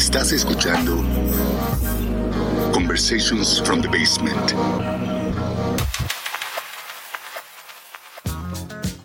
Estás escuchando Conversations from the Basement.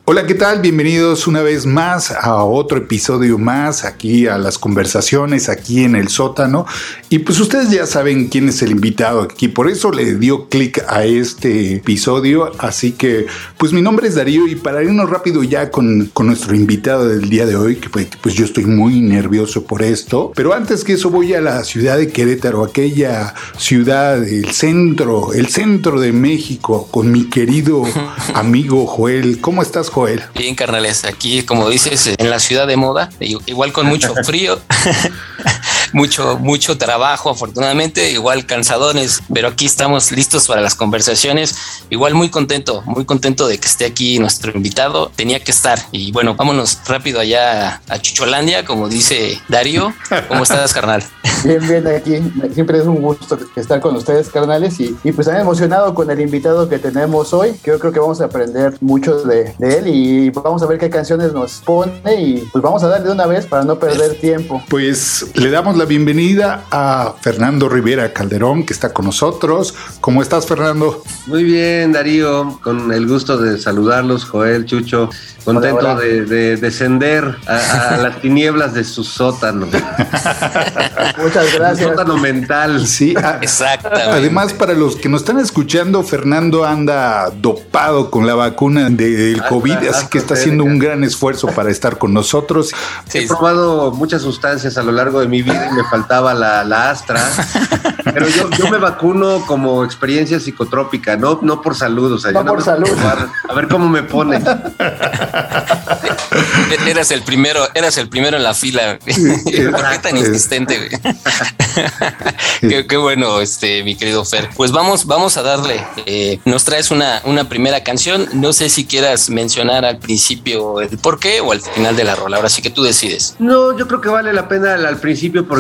Hola, ¿qué tal? Bienvenidos una vez más a otro episodio más aquí a las conversaciones aquí en el sótano. Y pues ustedes ya saben quién es el invitado aquí, por eso le dio clic a este episodio. Así que pues mi nombre es Darío y para irnos rápido ya con, con nuestro invitado del día de hoy, que pues, pues yo estoy muy nervioso por esto. Pero antes que eso voy a la ciudad de Querétaro, aquella ciudad, el centro, el centro de México, con mi querido amigo Joel. ¿Cómo estás, Joel? Bien, carnales, aquí como dices, en la ciudad de moda, igual con mucho frío, mucho, mucho trabajo, afortunadamente, igual cansadones, pero aquí estamos listos para las conversaciones. Igual muy contento, muy contento de que esté aquí nuestro invitado. Tenía que estar. Y bueno, vámonos rápido allá a Chucholandia, como dice Darío. ¿Cómo estás, carnal? Bien, bien, aquí. Siempre es un gusto estar con ustedes, carnales. Y, y pues también emocionado con el invitado que tenemos hoy. Yo creo que vamos a aprender mucho de, de él y vamos a ver qué canciones nos pone. Y pues vamos a darle de una vez para no perder tiempo. Pues le damos la bienvenida a Fernando Rivera Calderón, que está con nosotros. ¿Cómo estás, Fernando? Muy bien, Darío, con el gusto de saludarlos, Joel, Chucho. Contento Hola, hola. De, de descender a, a las tinieblas de su sótano. Muchas gracias. sótano mental. Sí, Exactamente. Además, para los que nos están escuchando, Fernando anda dopado con la vacuna de- del Hasta- COVID, así hasta que está haciendo un gran esfuerzo para estar con nosotros. Sí, He probado muchas sustancias a lo largo de mi vida me faltaba la, la astra. Pero yo, yo me vacuno como experiencia psicotrópica, no, no por salud. O sea, No yo por salud. probar, A ver cómo me pone. E-, Eras el primero, eras el primero en la fila. ¿Por qué tan insistente? qué, qué bueno, este, mi querido Fer. Pues vamos, vamos a darle. Eh, nos traes una, una primera canción. No sé si quieras mencionar al principio el por qué o al final de la rola. Ahora sí que tú decides. No, yo creo que vale la pena al, al principio porque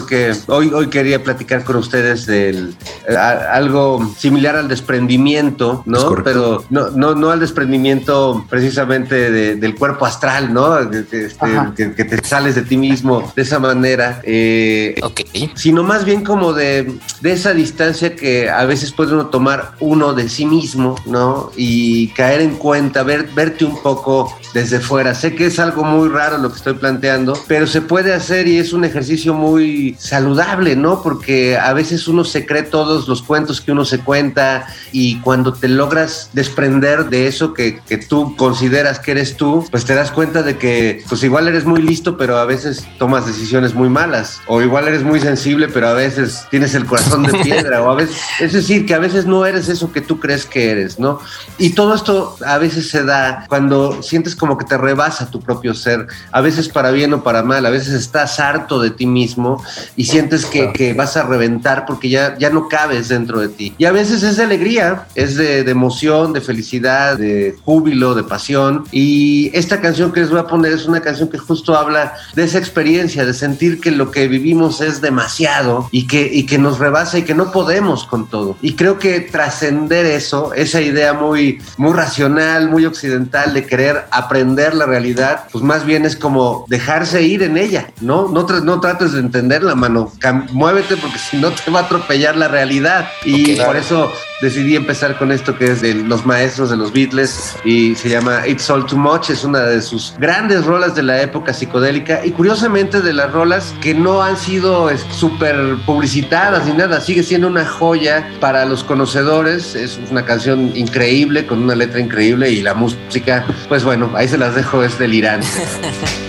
hoy, hoy quería platicar con ustedes del eh, a- algo similar al desprendimiento, Es ¿no? Pero no, no, no al desprendimiento precisamente de- del cuerpo astral, ¿no? Este, que- que te sales de ti mismo de esa manera. eh, Ok. sino más bien como de, de esa distancia que a veces puede uno tomar uno de sí mismo, ¿no? Y caer en cuenta, ver, verte un poco desde fuera. Sé que es algo muy raro lo que estoy planteando, pero se puede hacer y es un ejercicio muy saludable, ¿no? Porque a veces uno se cree todos los cuentos que uno se cuenta y cuando te logras desprender de eso que, que tú consideras que eres tú, pues te das cuenta de que pues igual eres muy listo, pero a veces tomas decisiones muy malas. O igual eres muy sensible, pero a veces tienes el corazón de piedra. o a veces, es decir, que a veces no eres eso que tú crees que eres, ¿no? Y todo esto a veces se da cuando sientes como que te rebasa tu propio ser, a veces para bien o para mal, a veces estás harto de ti mismo y sientes que, que vas a reventar porque ya, ya no cabes dentro de ti. Y a veces es de alegría, es de, de emoción, de felicidad, de júbilo, de pasión. Y esta canción que les voy a poner es una canción que justo habla de esa experiencia, de sentir que lo que vivimos es demasiado y que, y que nos rebasa y que no podemos con todo. Y creo que trascender eso, esa idea muy, muy racional, muy occidental de querer aprender la realidad, pues más bien es como dejarse ir en ella, ¿no? No, no trates de entenderla, mano. Cam- muévete porque si no te va a atropellar la realidad. Y por eso decidí empezar con esto que es de los maestros de los Beatles y se llama It's All Too Much. Es una de sus grandes rolas de la época psicodélica y curiosamente de las rolas que no han sido súper publicitadas ni nada. Sigue siendo una joya para los conocedores. Es una canción increíble con una letra increíble y la música, pues bueno, ahí se las dejo, es delirante.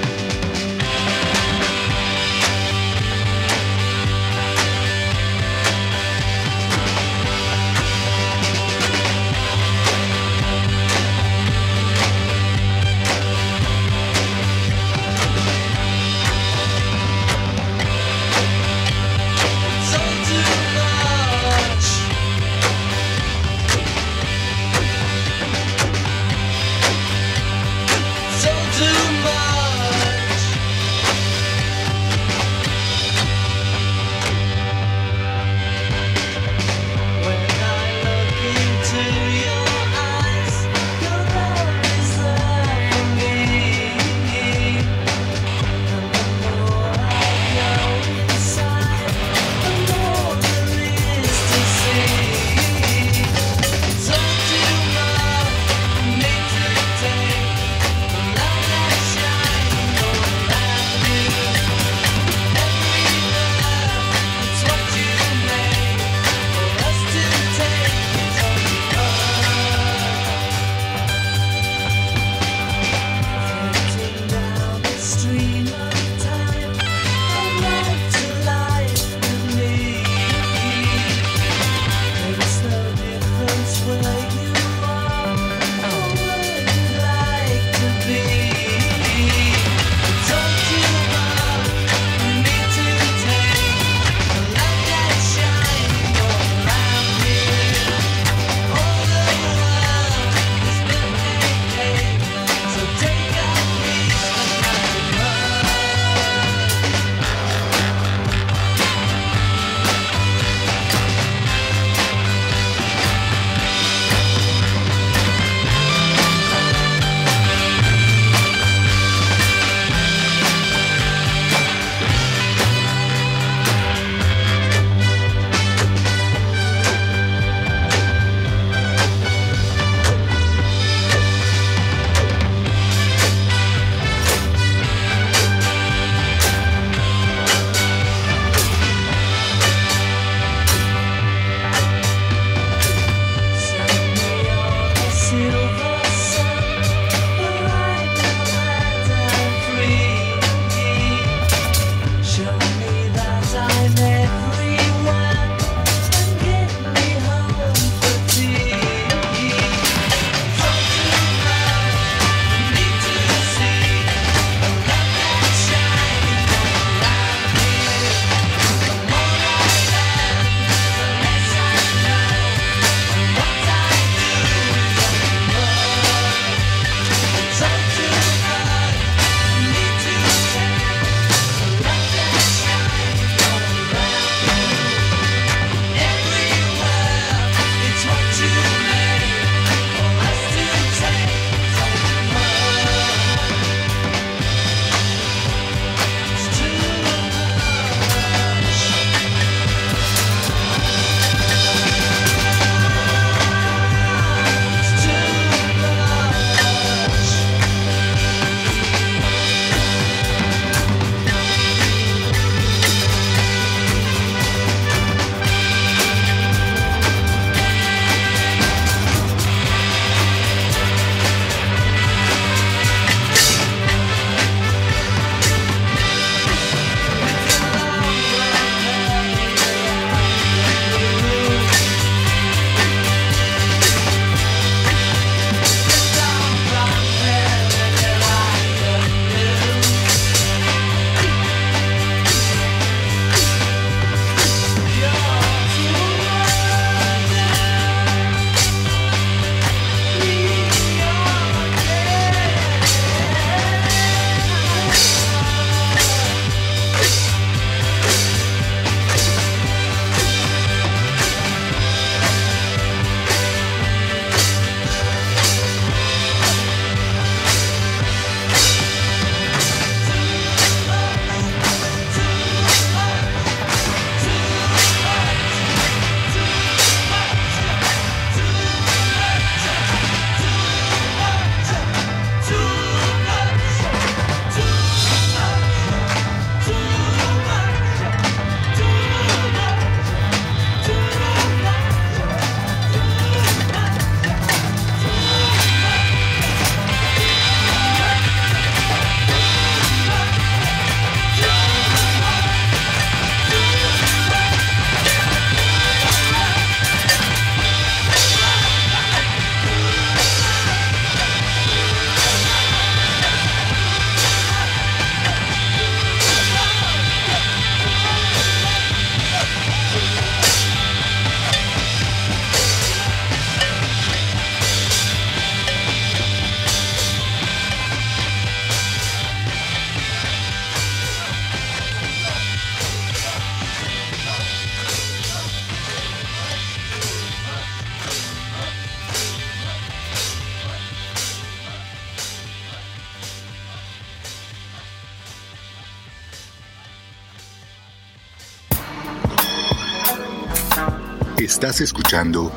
Estás escuchando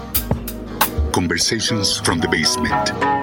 Conversations from the Basement.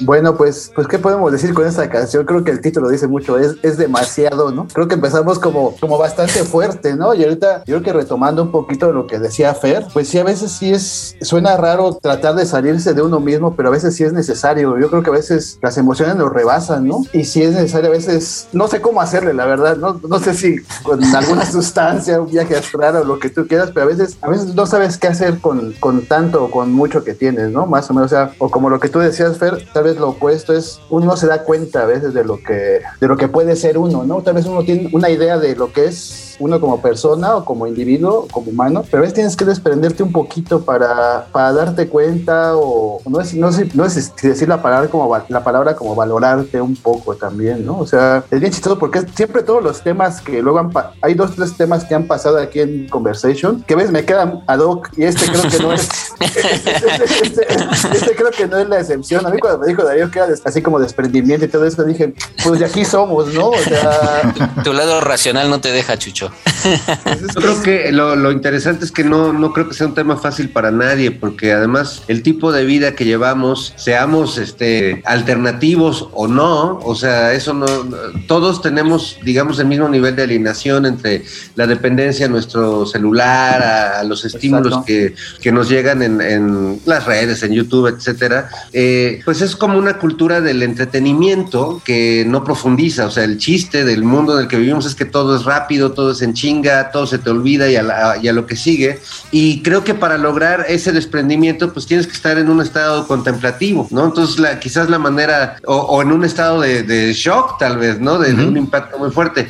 Bueno, pues, pues, ¿qué podemos decir con esta canción? Creo que el título dice mucho, es, es demasiado, ¿no? Creo que empezamos como, como bastante fuerte, ¿no? Y ahorita, yo creo que retomando un poquito lo que decía Fer, pues sí, a veces sí es, suena raro tratar de salirse de uno mismo, pero a veces sí es necesario. Yo creo que a veces las emociones nos rebasan, ¿no? Y si es necesario, a veces, no sé cómo hacerle, la verdad, ¿no? No sé si con alguna sustancia, un viaje astral o lo que tú quieras, pero a veces, a veces no sabes qué hacer con, con tanto o con mucho que tienes, ¿no? Más o menos, o sea, o como lo que tú decías, Fer, tal vez lo opuesto es uno se da cuenta a veces de lo que de lo que puede ser uno, ¿no? Tal vez uno tiene una idea de lo que es uno como persona o como individuo, como humano, pero a veces tienes que desprenderte un poquito para, para darte cuenta o no es, no, sé, no es decir la palabra, como, la palabra como valorarte un poco también, ¿no? O sea, es bien chistoso porque siempre todos los temas que luego han, hay dos, tres temas que han pasado aquí en Conversation, que ves, me quedan ad hoc y este creo que no es, este, este, este, creo que no es la excepción. A mí cuando me dijo Darío que era así como desprendimiento y todo eso, dije, pues de aquí somos, ¿no? O sea... Tu, tu lado racional no te deja, Chucho. Yo creo que lo, interesante es que no, no creo que sea un tema fácil para nadie, porque además el tipo de vida que llevamos, seamos este, alternativos o no, o sea, eso no, todos tenemos, digamos, el mismo nivel de alienación entre la dependencia a nuestro celular, a, los estímulos que, que, nos llegan en, en, las redes, en YouTube, etcétera. Eh, pues es como una cultura del entretenimiento que no profundiza, o sea, el chiste del mundo en el que vivimos es que todo es rápido, todo es en chinga, todo se te olvida y a, lo que sigue. Y creo que para lograr ese desprendimiento, pues tienes que estar en un estado contemplativo, ¿no? Entonces, la, quizás la manera, o, en un estado de, shock, tal vez, ¿no? De, un impacto muy fuerte.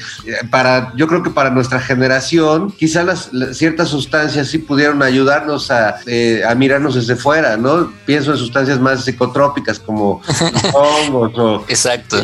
Para, yo creo que para nuestra generación, quizás las, ciertas sustancias sí pudieron ayudarnos a, eh, a mirarnos desde fuera, ¿no? Pienso en sustancias más psicotrópicas como hongos o... Exacto.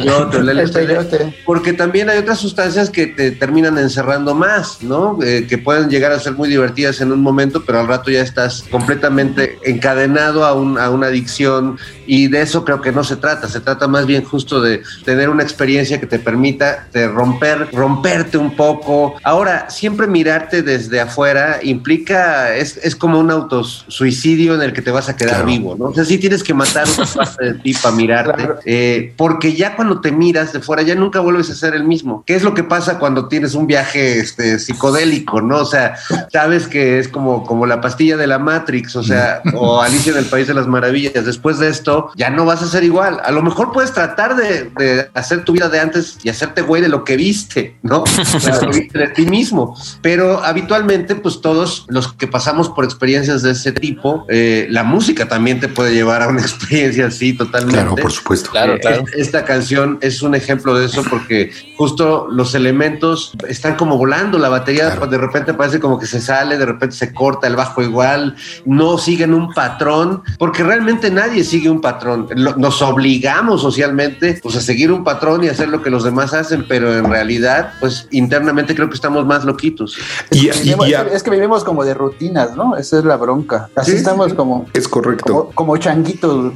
porque también hay otras sustancias que te terminan encerrando más, ¿no? Eh, que pueden llegar a ser muy divertidas en un momento, pero al rato ya estás completamente encadenado a, a una adicción y de eso creo que no se trata, se trata más bien justo de tener una experiencia que te permita de romper, romperte un poco. Ahora, siempre mirarte desde afuera implica, es, es como un autosuicidio en el que te vas a quedar vivo, ¿no? O sea, sí tienes que matar una parte de ti para mirarte, eh, porque ya cuando te miras de fuera ya nunca vuelves a ser el mismo. ¿Qué es lo que pasa cuando tienes un viaje este, psicodélico, ¿no? O sea, sabes que es como, como la pastilla de la Matrix, o sea, o Alicia en el País de las Maravillas. Después de esto, ya no vas a ser igual. A lo mejor puedes tratar de, hacer tu vida de antes y hacerte güey de lo que viste, ¿no? de ti mismo. Pero habitualmente, pues todos los que pasamos por experiencias de ese tipo, eh, la música también te puede llevar a una experiencia así totalmente. Claro, por supuesto. Claro, claro. Esta canción es un ejemplo de eso porque justo los elementos están como volando, la batería de repente parece como que se sale, de repente se corta, el bajo igual, no siguen un patrón, porque realmente nadie sigue un patrón. Nos obligamos socialmente pues, a seguir un patrón y hacer lo que los demás hacen, pero en realidad, pues internamente creo que estamos más loquitos. Y, es que vivimos como de rutinas, ¿no? Esa es la bronca. Así estamos como... Es correcto. Como, como changuitos.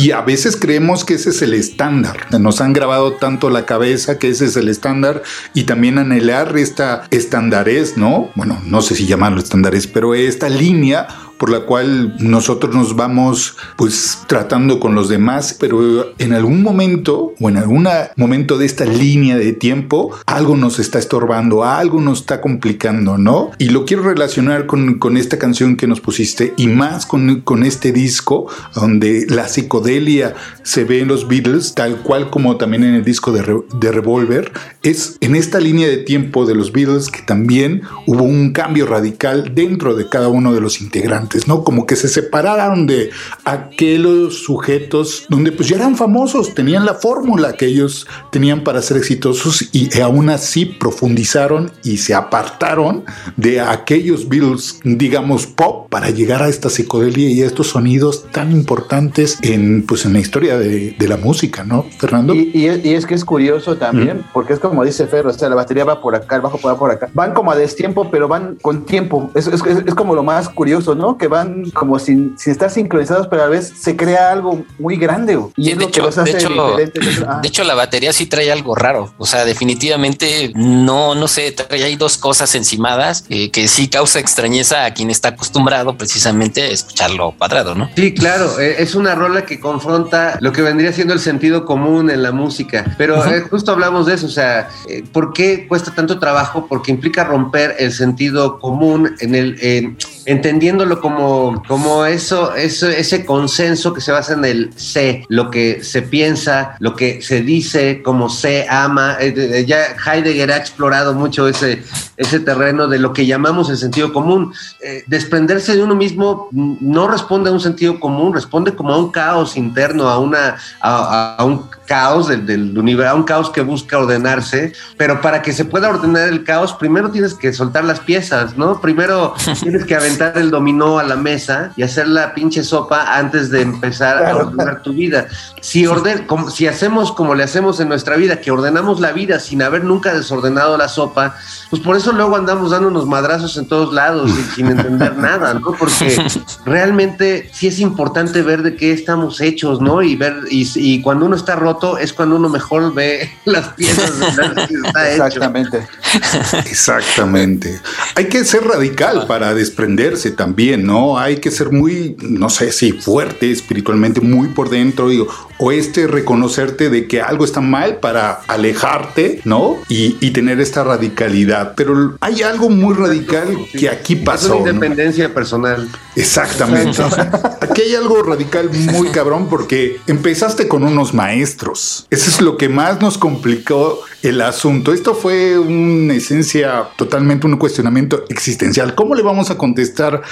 Y a veces creemos que ese es el estándar. Nos han grabado tanto la cabeza que ese es el estándar y también anhelar esta estandarez, ¿no? Bueno, no sé si llamarlo estandarez, pero esta línea por la cual nosotros nos vamos pues tratando con los demás, pero en algún momento o en algún momento de esta línea de tiempo algo nos está estorbando, algo nos está complicando, ¿no? Y lo quiero relacionar con, con esta canción que nos pusiste y más con, con este disco donde la psicodelia se ve en los Beatles, tal cual como también en el disco de, de Revolver, es en esta línea de tiempo de los Beatles que también hubo un cambio radical dentro de cada uno de los integrantes ¿no? Como que se separaron de aquellos sujetos donde pues ya eran famosos, tenían la fórmula que ellos tenían para ser exitosos y aún así profundizaron y se apartaron de aquellos Beatles, digamos, pop para llegar a esta psicodelia y a estos sonidos tan importantes en, pues, en la historia de, la música, ¿no, Fernando? Y, es que es curioso también, porque es como dice Ferro, o sea, la batería va por acá, el bajo va por acá. Van como a destiempo, pero van con tiempo. Es, es, es como lo más curioso, ¿no? ¿No? Que van como sin, sin estar sincronizados, pero a veces se crea algo muy grande. Y Sí, es de, lo que hecho, los hace de, hecho, diferentes. Ah, de hecho, la batería sí trae algo raro. O sea, definitivamente no, no sé, trae ahí dos cosas encimadas eh, que sí causa extrañeza a quien está acostumbrado precisamente a escucharlo cuadrado, ¿no? Sí, claro, eh, es una rola que confronta lo que vendría siendo el sentido común en la música, pero eh, justo hablamos de eso, o sea, eh, ¿por qué cuesta tanto trabajo? Porque implica romper el sentido común en el en- entendiéndolo como, como eso, eso, ese consenso que se basa en el sé, lo que se piensa, lo que se dice, como se ama. Eh, ya Heidegger ha explorado mucho ese, ese terreno de lo que llamamos el sentido común. Eh, desprenderse de uno mismo no responde a un sentido común, responde como a un caos interno, a, una, a, a un caos del, del universo, a un caos que busca ordenarse, pero para que se pueda ordenar el caos, primero tienes que soltar las piezas, ¿no? Primero tienes que aventar el dominó a la mesa y hacer la pinche sopa antes de empezar a Claro. ordenar tu vida. Si, orden, como- si hacemos como le hacemos en nuestra vida, que ordenamos la vida sin haber nunca desordenado la sopa, pues por eso luego andamos dando unos madrazos en todos lados y sin entender nada, ¿no? Porque realmente sí es importante ver de qué estamos hechos, ¿no? Y ver, y, y cuando uno está roto es cuando uno mejor ve las piezas de las que está hecho. Exactamente. Exactamente. Hay que ser radical para también, ¿no? Hay que ser muy, no sé si fuerte espiritualmente, muy por dentro, digo, o este reconocerte de que algo está mal para alejarte, ¿no? Y, y tener esta radicalidad. Pero hay algo muy radical que aquí Es pasó. una ¿no? independencia personal. Exactamente. Aquí hay algo radical muy cabrón porque empezaste con unos maestros. Eso es lo que más nos complicó el asunto. Esto fue una esencia totalmente un cuestionamiento existencial. ¿Cómo le vamos a contestar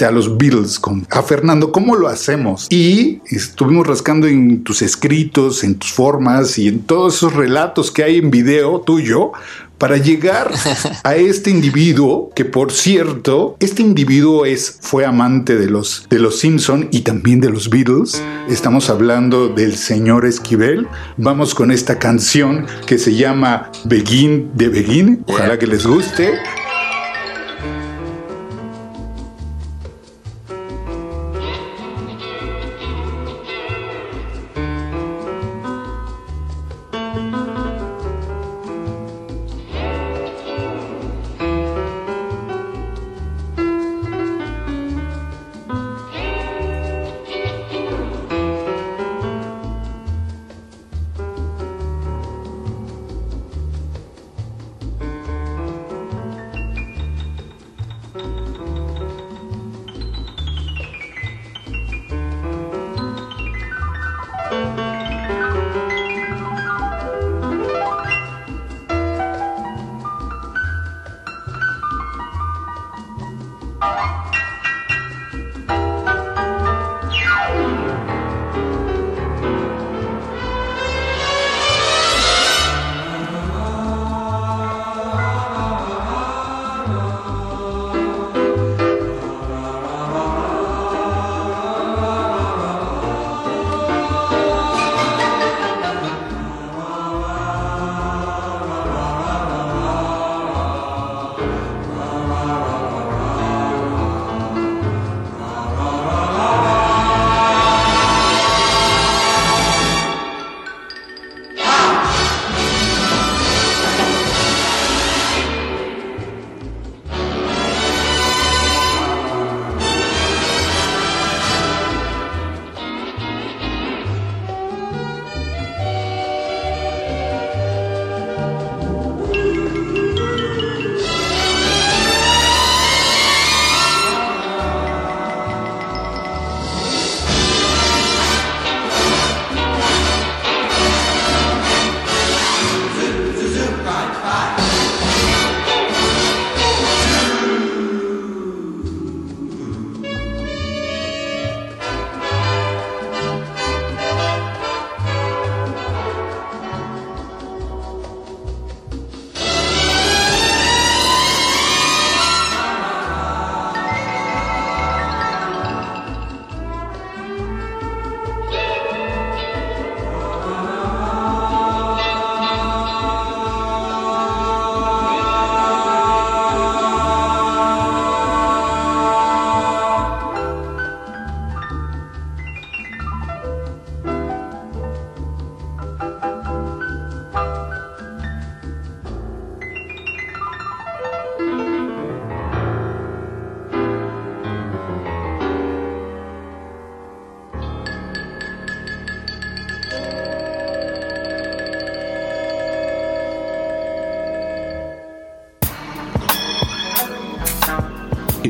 a los Beatles, a Fernando? ¿Cómo lo hacemos? Y estuvimos rascando en tus escritos, en tus formas y en todos esos relatos que hay en video tuyo para llegar a este individuo que por cierto este individuo es fue amante de los de los Simpson y también de los Beatles. Estamos hablando del señor Esquivel. Vamos con esta canción que se llama Begin de Begin. Ojalá que les guste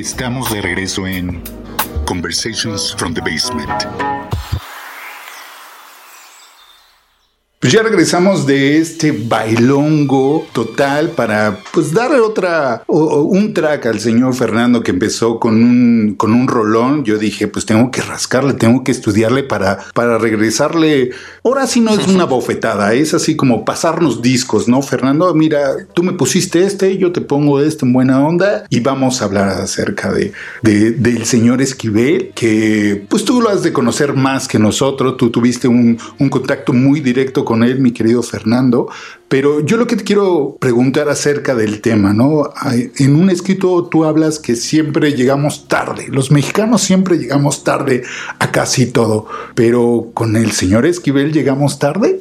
Estamos de regreso en Conversations from the Basement. Pues ya regresamos de este bailongo total para pues darle otra o- o un track al señor Fernando que empezó con un con un rolón. Yo dije, pues tengo que rascarle, tengo que estudiarle para para regresarle. Ahora sí no es una bofetada, es así como pasarnos discos, ¿no? Fernando, mira, tú me pusiste este, yo te pongo este en buena onda y vamos a hablar acerca de, de- del señor Esquivel, que pues tú lo has de conocer más que nosotros, tú tuviste un, un contacto muy directo con él, mi querido Fernando, pero yo lo que te quiero preguntar acerca del tema, ¿no? En un escrito tú hablas que siempre llegamos tarde, los mexicanos siempre llegamos tarde a casi todo, pero con el señor Esquivel llegamos tarde.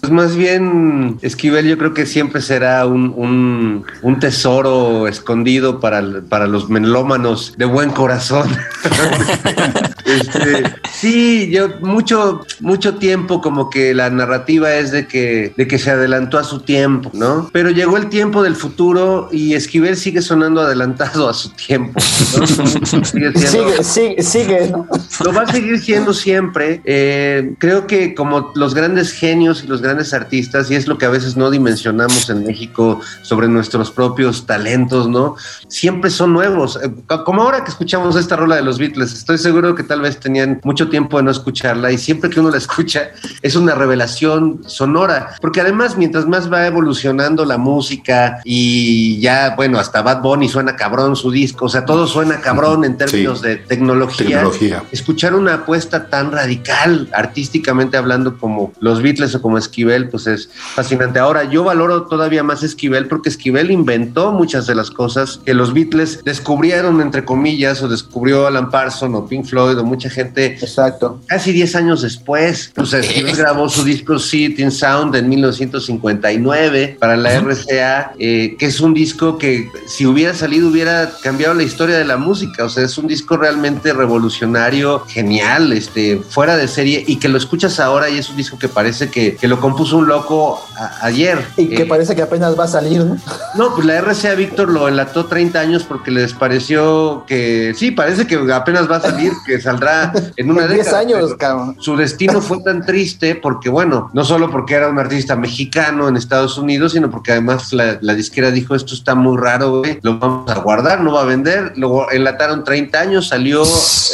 Pues más bien, Esquivel yo creo que siempre será un, un- un tesoro escondido para, para los melómanos de buen corazón. Este, sí, yo mucho, mucho tiempo como que la narrativa es de que, de que se adelantó a su tiempo, ¿no? Pero llegó el tiempo del futuro y Esquivel sigue sonando adelantado a su tiempo. ¿no? Sigue siendo- Sigue, sigue, sigue, ¿no? lo va a seguir siendo siempre. Eh, creo que como los grandes genios y los grandes artistas, y es lo que a veces no dimensionamos en México sobre nuestros propios talentos, ¿no? Siempre son nuevos. Eh, Como ahora que escuchamos esta rola de los Beatles, estoy seguro que tal vez tenían mucho tiempo de no escucharla y siempre que uno la escucha es una revelación sonora, porque además mientras más va evolucionando la música y ya, bueno, hasta Bad Bunny suena cabrón su disco, o sea, todo suena cabrón en términos Sí. de tecnología Tecnología. escuchar una apuesta tan radical, artísticamente hablando, como los Beatles o como Esquivel, pues es fascinante. Ahora, yo valoro todavía más Esquivel porque Esquivel inventó muchas de las cosas que los Beatles descubrieron, entre comillas, o descubrió Alan Parsons o Pink Floyd o mucha gente Exacto. casi 10 años después. Pues Esquivel grabó su disco Sitting Sound en 1959 para la RCA, eh, que es un disco que si hubiera salido hubiera cambiado la historia de la música. O sea, es un disco realmente revolucionario, genial, este, fuera de serie y que lo escuchas ahora y es un disco que parece que, que lo compuso un loco a- ayer. Y que Eh, parece que apenas va a salir, ¿no? no, pues la RCA Víctor lo enlató 30 años porque les pareció que sí, parece que apenas va a salir, que saldrá en una En 10 década, años, cabrón. Su destino fue tan triste porque, bueno, no solo porque era un artista mexicano en Estados Unidos, sino porque además la, la disquera dijo: Esto está muy raro, güey, lo vamos a guardar, no va a vender. Luego enlataron 30 años, salió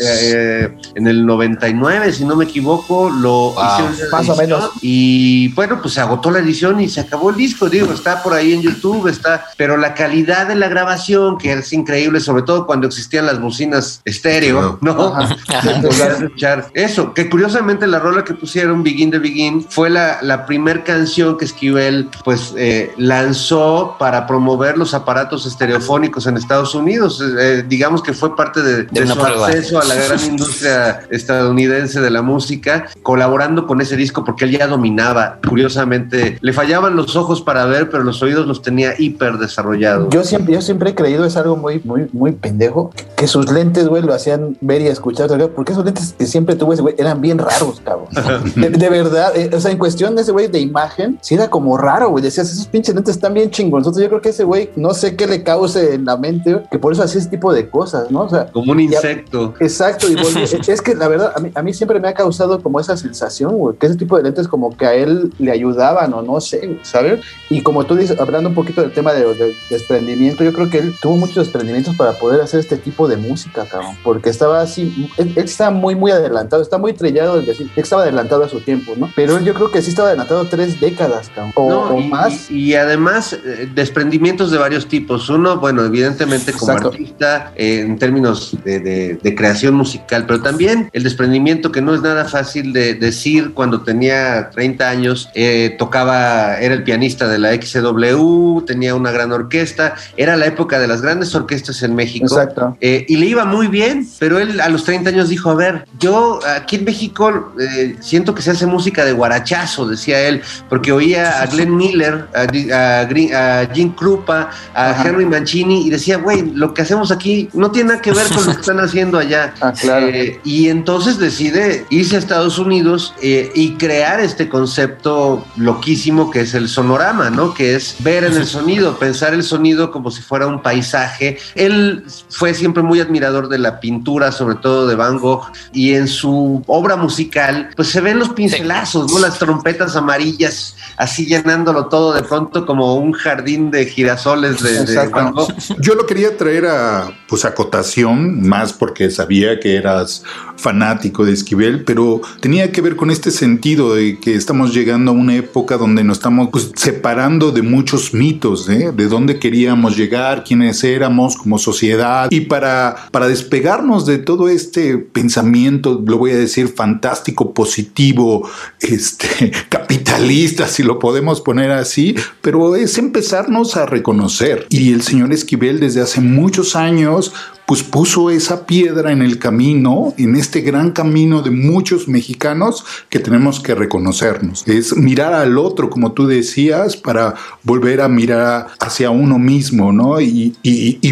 eh, en el 99, si no me equivoco, lo hicieron una Más o menos. y bueno, pues se agotó la edición y se acabó el disco. Digo, está por ahí en YouTube, está, pero la calidad de la grabación, que es increíble, sobre todo cuando existían las bocinas estéreo, ¿no? Podías escuchar eso, que curiosamente la rola que pusieron, Begin the Begin, fue la, la primer canción que Esquivel pues eh, lanzó para promover los aparatos estereofónicos en Estados Unidos. Eh, digamos que fue parte de, su prueba. acceso a la gran industria estadounidense de la música, colaborando con ese disco porque él ya dominaba. Curiosamente, le fallaban los ojos para ver, pero los oídos los tenía hiper desarrollados. Yo siempre, yo siempre he creído, es algo muy, muy, muy pendejo, que sus lentes, güey, lo hacían ver y escuchar. Porque esos lentes siempre tuvo ese güey eran bien raros, cabrón. De, de verdad, eh, o sea, en cuestión de ese güey de imagen, sí era como raro, güey. Decías, esos pinches lentes están bien chingonzotes. Yo creo que ese güey, no sé qué le cause en la mente, que por eso hacía ese tipo de cosas, ¿no? O sea, Como un Ya- insecto. Exacto, y volví- es que la verdad, a mí, a mí siempre me ha causado como esa sensación, güey, que ese tipo de lentes como que a él le ayudaban o no sé, ¿sabes? Y como tú dices, hablando un poquito del tema de, de desprendimiento, yo creo que él tuvo muchos desprendimientos para poder hacer este tipo de música, cabrón, porque estaba así, él, él estaba muy, muy adelantado, está muy trillado el decir que estaba adelantado a su tiempo, ¿no? Pero yo creo que sí estaba adelantado tres décadas, cabrón, o, No, o y, más. y- y además eh, desprendimientos de varios tipos. Uno, bueno, evidentemente como Exacto. artista eh, en términos de, de- de creación musical, pero también el desprendimiento que no es nada fácil de decir cuando tenía 30 años, eh, tocaba, era el pianista de la XW, tenía una gran orquesta, era la época de las grandes orquestas en México. Exacto. Eh, y le iba muy bien, pero él a los 30 años dijo, a ver, yo yo aquí en México eh, siento que se hace música de guarachazo, decía él, porque oía a Glenn Miller, a, a, Jim Krupa, a Henry Mancini y decía, güey, lo que hacemos aquí no tiene nada que ver con lo que están haciendo allá. Ah, claro. Eh, y entonces decide irse a Estados Unidos eh, y crear este concepto loquísimo que es el sonorama, ¿no? Que es ver en el sonido, pensar el sonido como si fuera un paisaje. Él fue siempre muy admirador de la pintura, sobre todo de Van Gogh, y en su obra musical, pues se ven los pincelazos, ¿no? Las trompetas amarillas, así llenándolo todo de pronto como un jardín de girasoles de, Gogh. Yo lo quería traer a, pues, acotación, más porque sabía que eras fanático de Esquivel, pero tenía que ver con este sentido de que estamos llegando a una época donde nos estamos pues, separando de muchos mitos, ¿eh? de dónde queríamos llegar, quiénes éramos como sociedad, y para, para despegarnos de todo este pensamiento, lo voy a decir, fantástico, positivo, este, capitalista, si lo podemos poner así, pero es empezarnos a reconocer. Y el señor Esquivel desde hace muchos años pues puso esa piedra en el camino, en este gran camino de muchos mexicanos que tenemos que reconocernos. Es mirar al otro, como tú decías, para volver a mirar hacia uno mismo, ¿no? Y,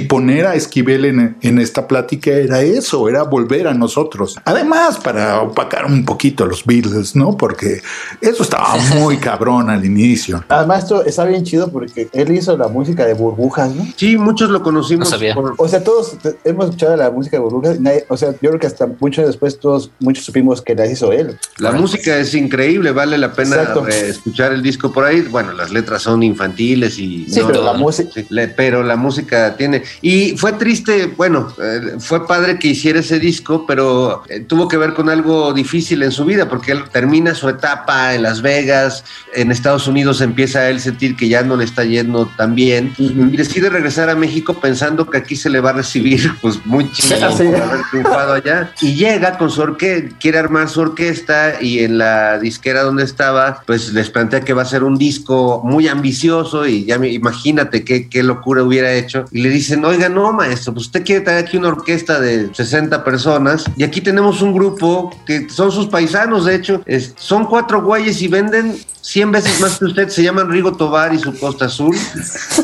poner a Esquivel en, en, esta plática era eso, era volver a nosotros. Además, para opacar un poquito a los Beatles, ¿no? Porque eso estaba muy cabrón al inicio. Además, esto está bien chido porque él hizo la música de burbujas, ¿no? Sí, muchos lo conocimos. o sea, todos hemos escuchado la música de burbujas, o sea, yo creo que hasta mucho después todos, muchos supimos que la hizo él. La música es increíble, vale la pena eh, escuchar el disco por ahí. Bueno, las letras son infantiles y... Sí, pero la música... pero la música tiene... Y fue triste, bueno, eh, fue padre que hiciera ese disco, pero eh, tuvo que ver con algo difícil en su vida, porque él termina su etapa en Las Vegas, en Estados Unidos empieza a él sentir que ya no le está yendo tan bien, y decide regresar a México pensando que aquí se le va a recibir pues muy chido haber triunfado allá. Y llega con su orquesta, quiere armar su orquesta y en la disquera donde estaba, pues les plantea que va a ser un disco muy ambicioso y ya me, imagínate qué, qué locura hubiera hecho. Y le dicen, oiga, no, maestro, pues usted quiere traer aquí una orquesta de 60 personas y aquí tenemos un grupo que son sus paisanos, de hecho, son cuatro güeyes y venden 100 veces más que usted, se llaman Rigo Tobar y su Costa Azul.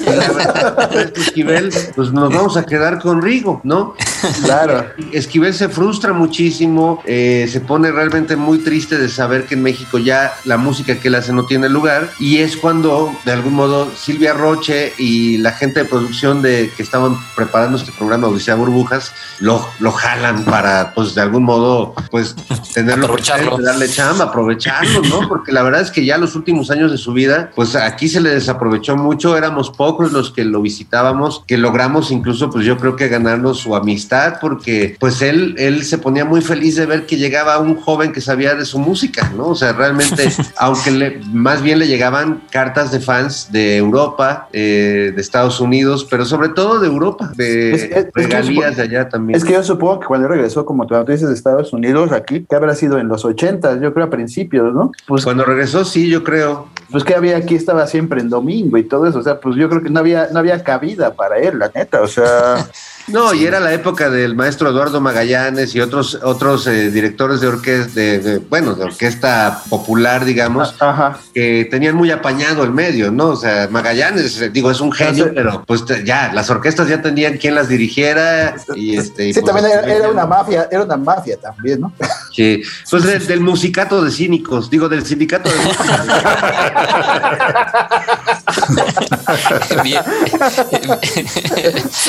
Y la verdad, Esquivel, pues nos vamos a quedar con Rigo, ¿no? Claro. Esquivel se frustra muchísimo, eh, se pone realmente muy triste de saber que en México ya la música que él hace no tiene lugar y es cuando, de algún modo, Silvia Roche y la gente de producción de que estaban preparando este programa Odisea Burbujas lo, lo jalan para, pues, de algún modo, pues, tenerlo, aprovecharlo. darle chamba, aprovecharlo, ¿no? Porque la verdad es que ya los últimos años de su vida, pues aquí se le desaprovechó mucho, éramos pocos los que lo visitábamos, que logramos incluso, pues yo creo que ganarnos su amistad, porque pues él, él se ponía muy feliz de ver que llegaba un joven que sabía de su música, ¿no? O sea, realmente, aunque le, más bien le llegaban cartas de fans de Europa, eh, de Estados Unidos, pero sobre todo de Europa, de regalías de allá también. Es que yo supongo que cuando regresó, como tú dices, de Estados Unidos, aquí, que habrá sido en los 80, yo creo a principios, ¿no? Pues cuando regresó, sí, yo creo. Pues que había aquí, estaba siempre en domingo y todo eso, o sea, pues yo creo que no había, no había cabida para él, la neta, o sea... No, y era la época del maestro Eduardo Magallanes y otros otros eh, directores de orquesta, de, bueno, de orquesta popular, digamos, Ajá. que tenían muy apañado el medio, ¿no? O sea, Magallanes, eh, digo, es un genio, pero pues ya, las orquestas ya tenían quien las dirigiera y este... sí, pues, también era, una mafia, era una mafia también, ¿no? Sí, pues del, del musicato de cínicos, digo, del sindicato de bien,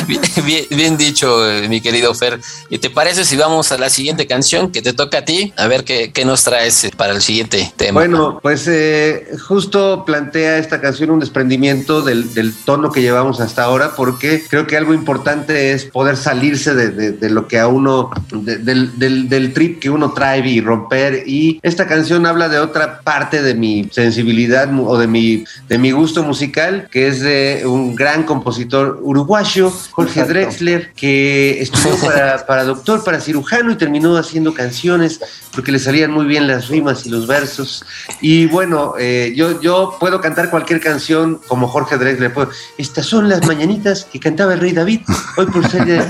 bien, bien, dicho, eh, mi querido Fer. ¿Y te parece si vamos a la siguiente canción que te toca a ti? A ver qué, qué nos traes para el siguiente tema. Bueno, pues eh, justo plantea esta canción un desprendimiento del, del, tono que llevamos hasta ahora, porque creo que algo importante es poder salirse de, de, de lo que a uno, del, del, del trip que uno trae y romper. Y esta canción habla de otra parte de mi sensibilidad o de mi, de mi gusto musical, que es de de un gran compositor uruguayo, Jorge Drexler, que estudió para, doctor, para cirujano y terminó haciendo canciones porque le salían muy bien las rimas y los versos. Y bueno, eh, yo, yo puedo cantar cualquier canción como Jorge Drexler. Estas son las mañanitas que cantaba el rey David, hoy por ser...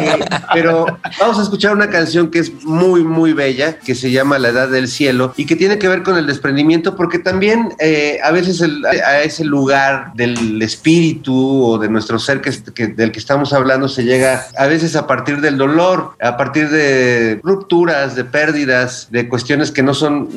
pero vamos a escuchar una canción que es muy, muy bella, que se llama La Edad del Cielo y que tiene que ver con el desprendimiento, porque también eh, a veces a ese lugar del espíritu o de nuestro ser que, del que estamos hablando se llega a veces a partir del dolor, a partir de rupturas, de pérdidas, de cuestiones que no son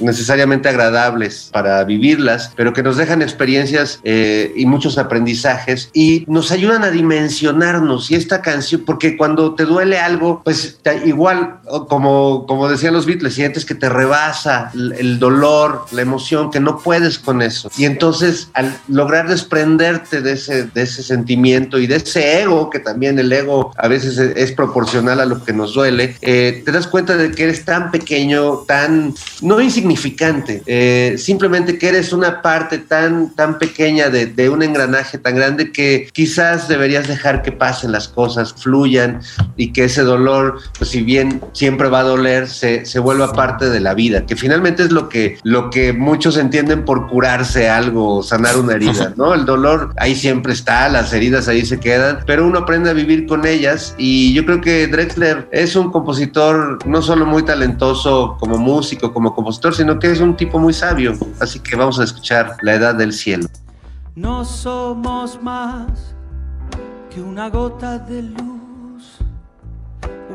necesariamente agradables para vivirlas, pero que nos dejan experiencias eh, y muchos aprendizajes y nos ayudan a dimensionarnos. Y esta canción, porque cuando te duele algo, pues igual, como, como decían los Beatles, sientes que te rebasa el dolor, la emoción, que no puedes con eso. Y entonces, al lograr desprenderte de ese, de ese sentimiento y de ese ego, que también el ego a veces es, proporcional a lo que nos duele, eh, te das cuenta de que eres tan pequeño, tan, no insignificante, eh, simplemente que eres una parte tan, tan pequeña de, de un engranaje tan grande que quizás deberías dejar que pasen las cosas, y que ese dolor, pues si bien siempre va a doler, se, se vuelva parte de la vida, que finalmente es lo que, lo que muchos entienden por curarse algo, sanar una herida, ¿no? El dolor ahí siempre está, las heridas ahí se quedan, pero uno aprende a vivir con ellas y yo creo que Drexler es un compositor no solo muy talentoso como músico, como compositor, sino que es un tipo muy sabio, así que vamos a escuchar La Edad del Cielo. No somos más que una gota de luz,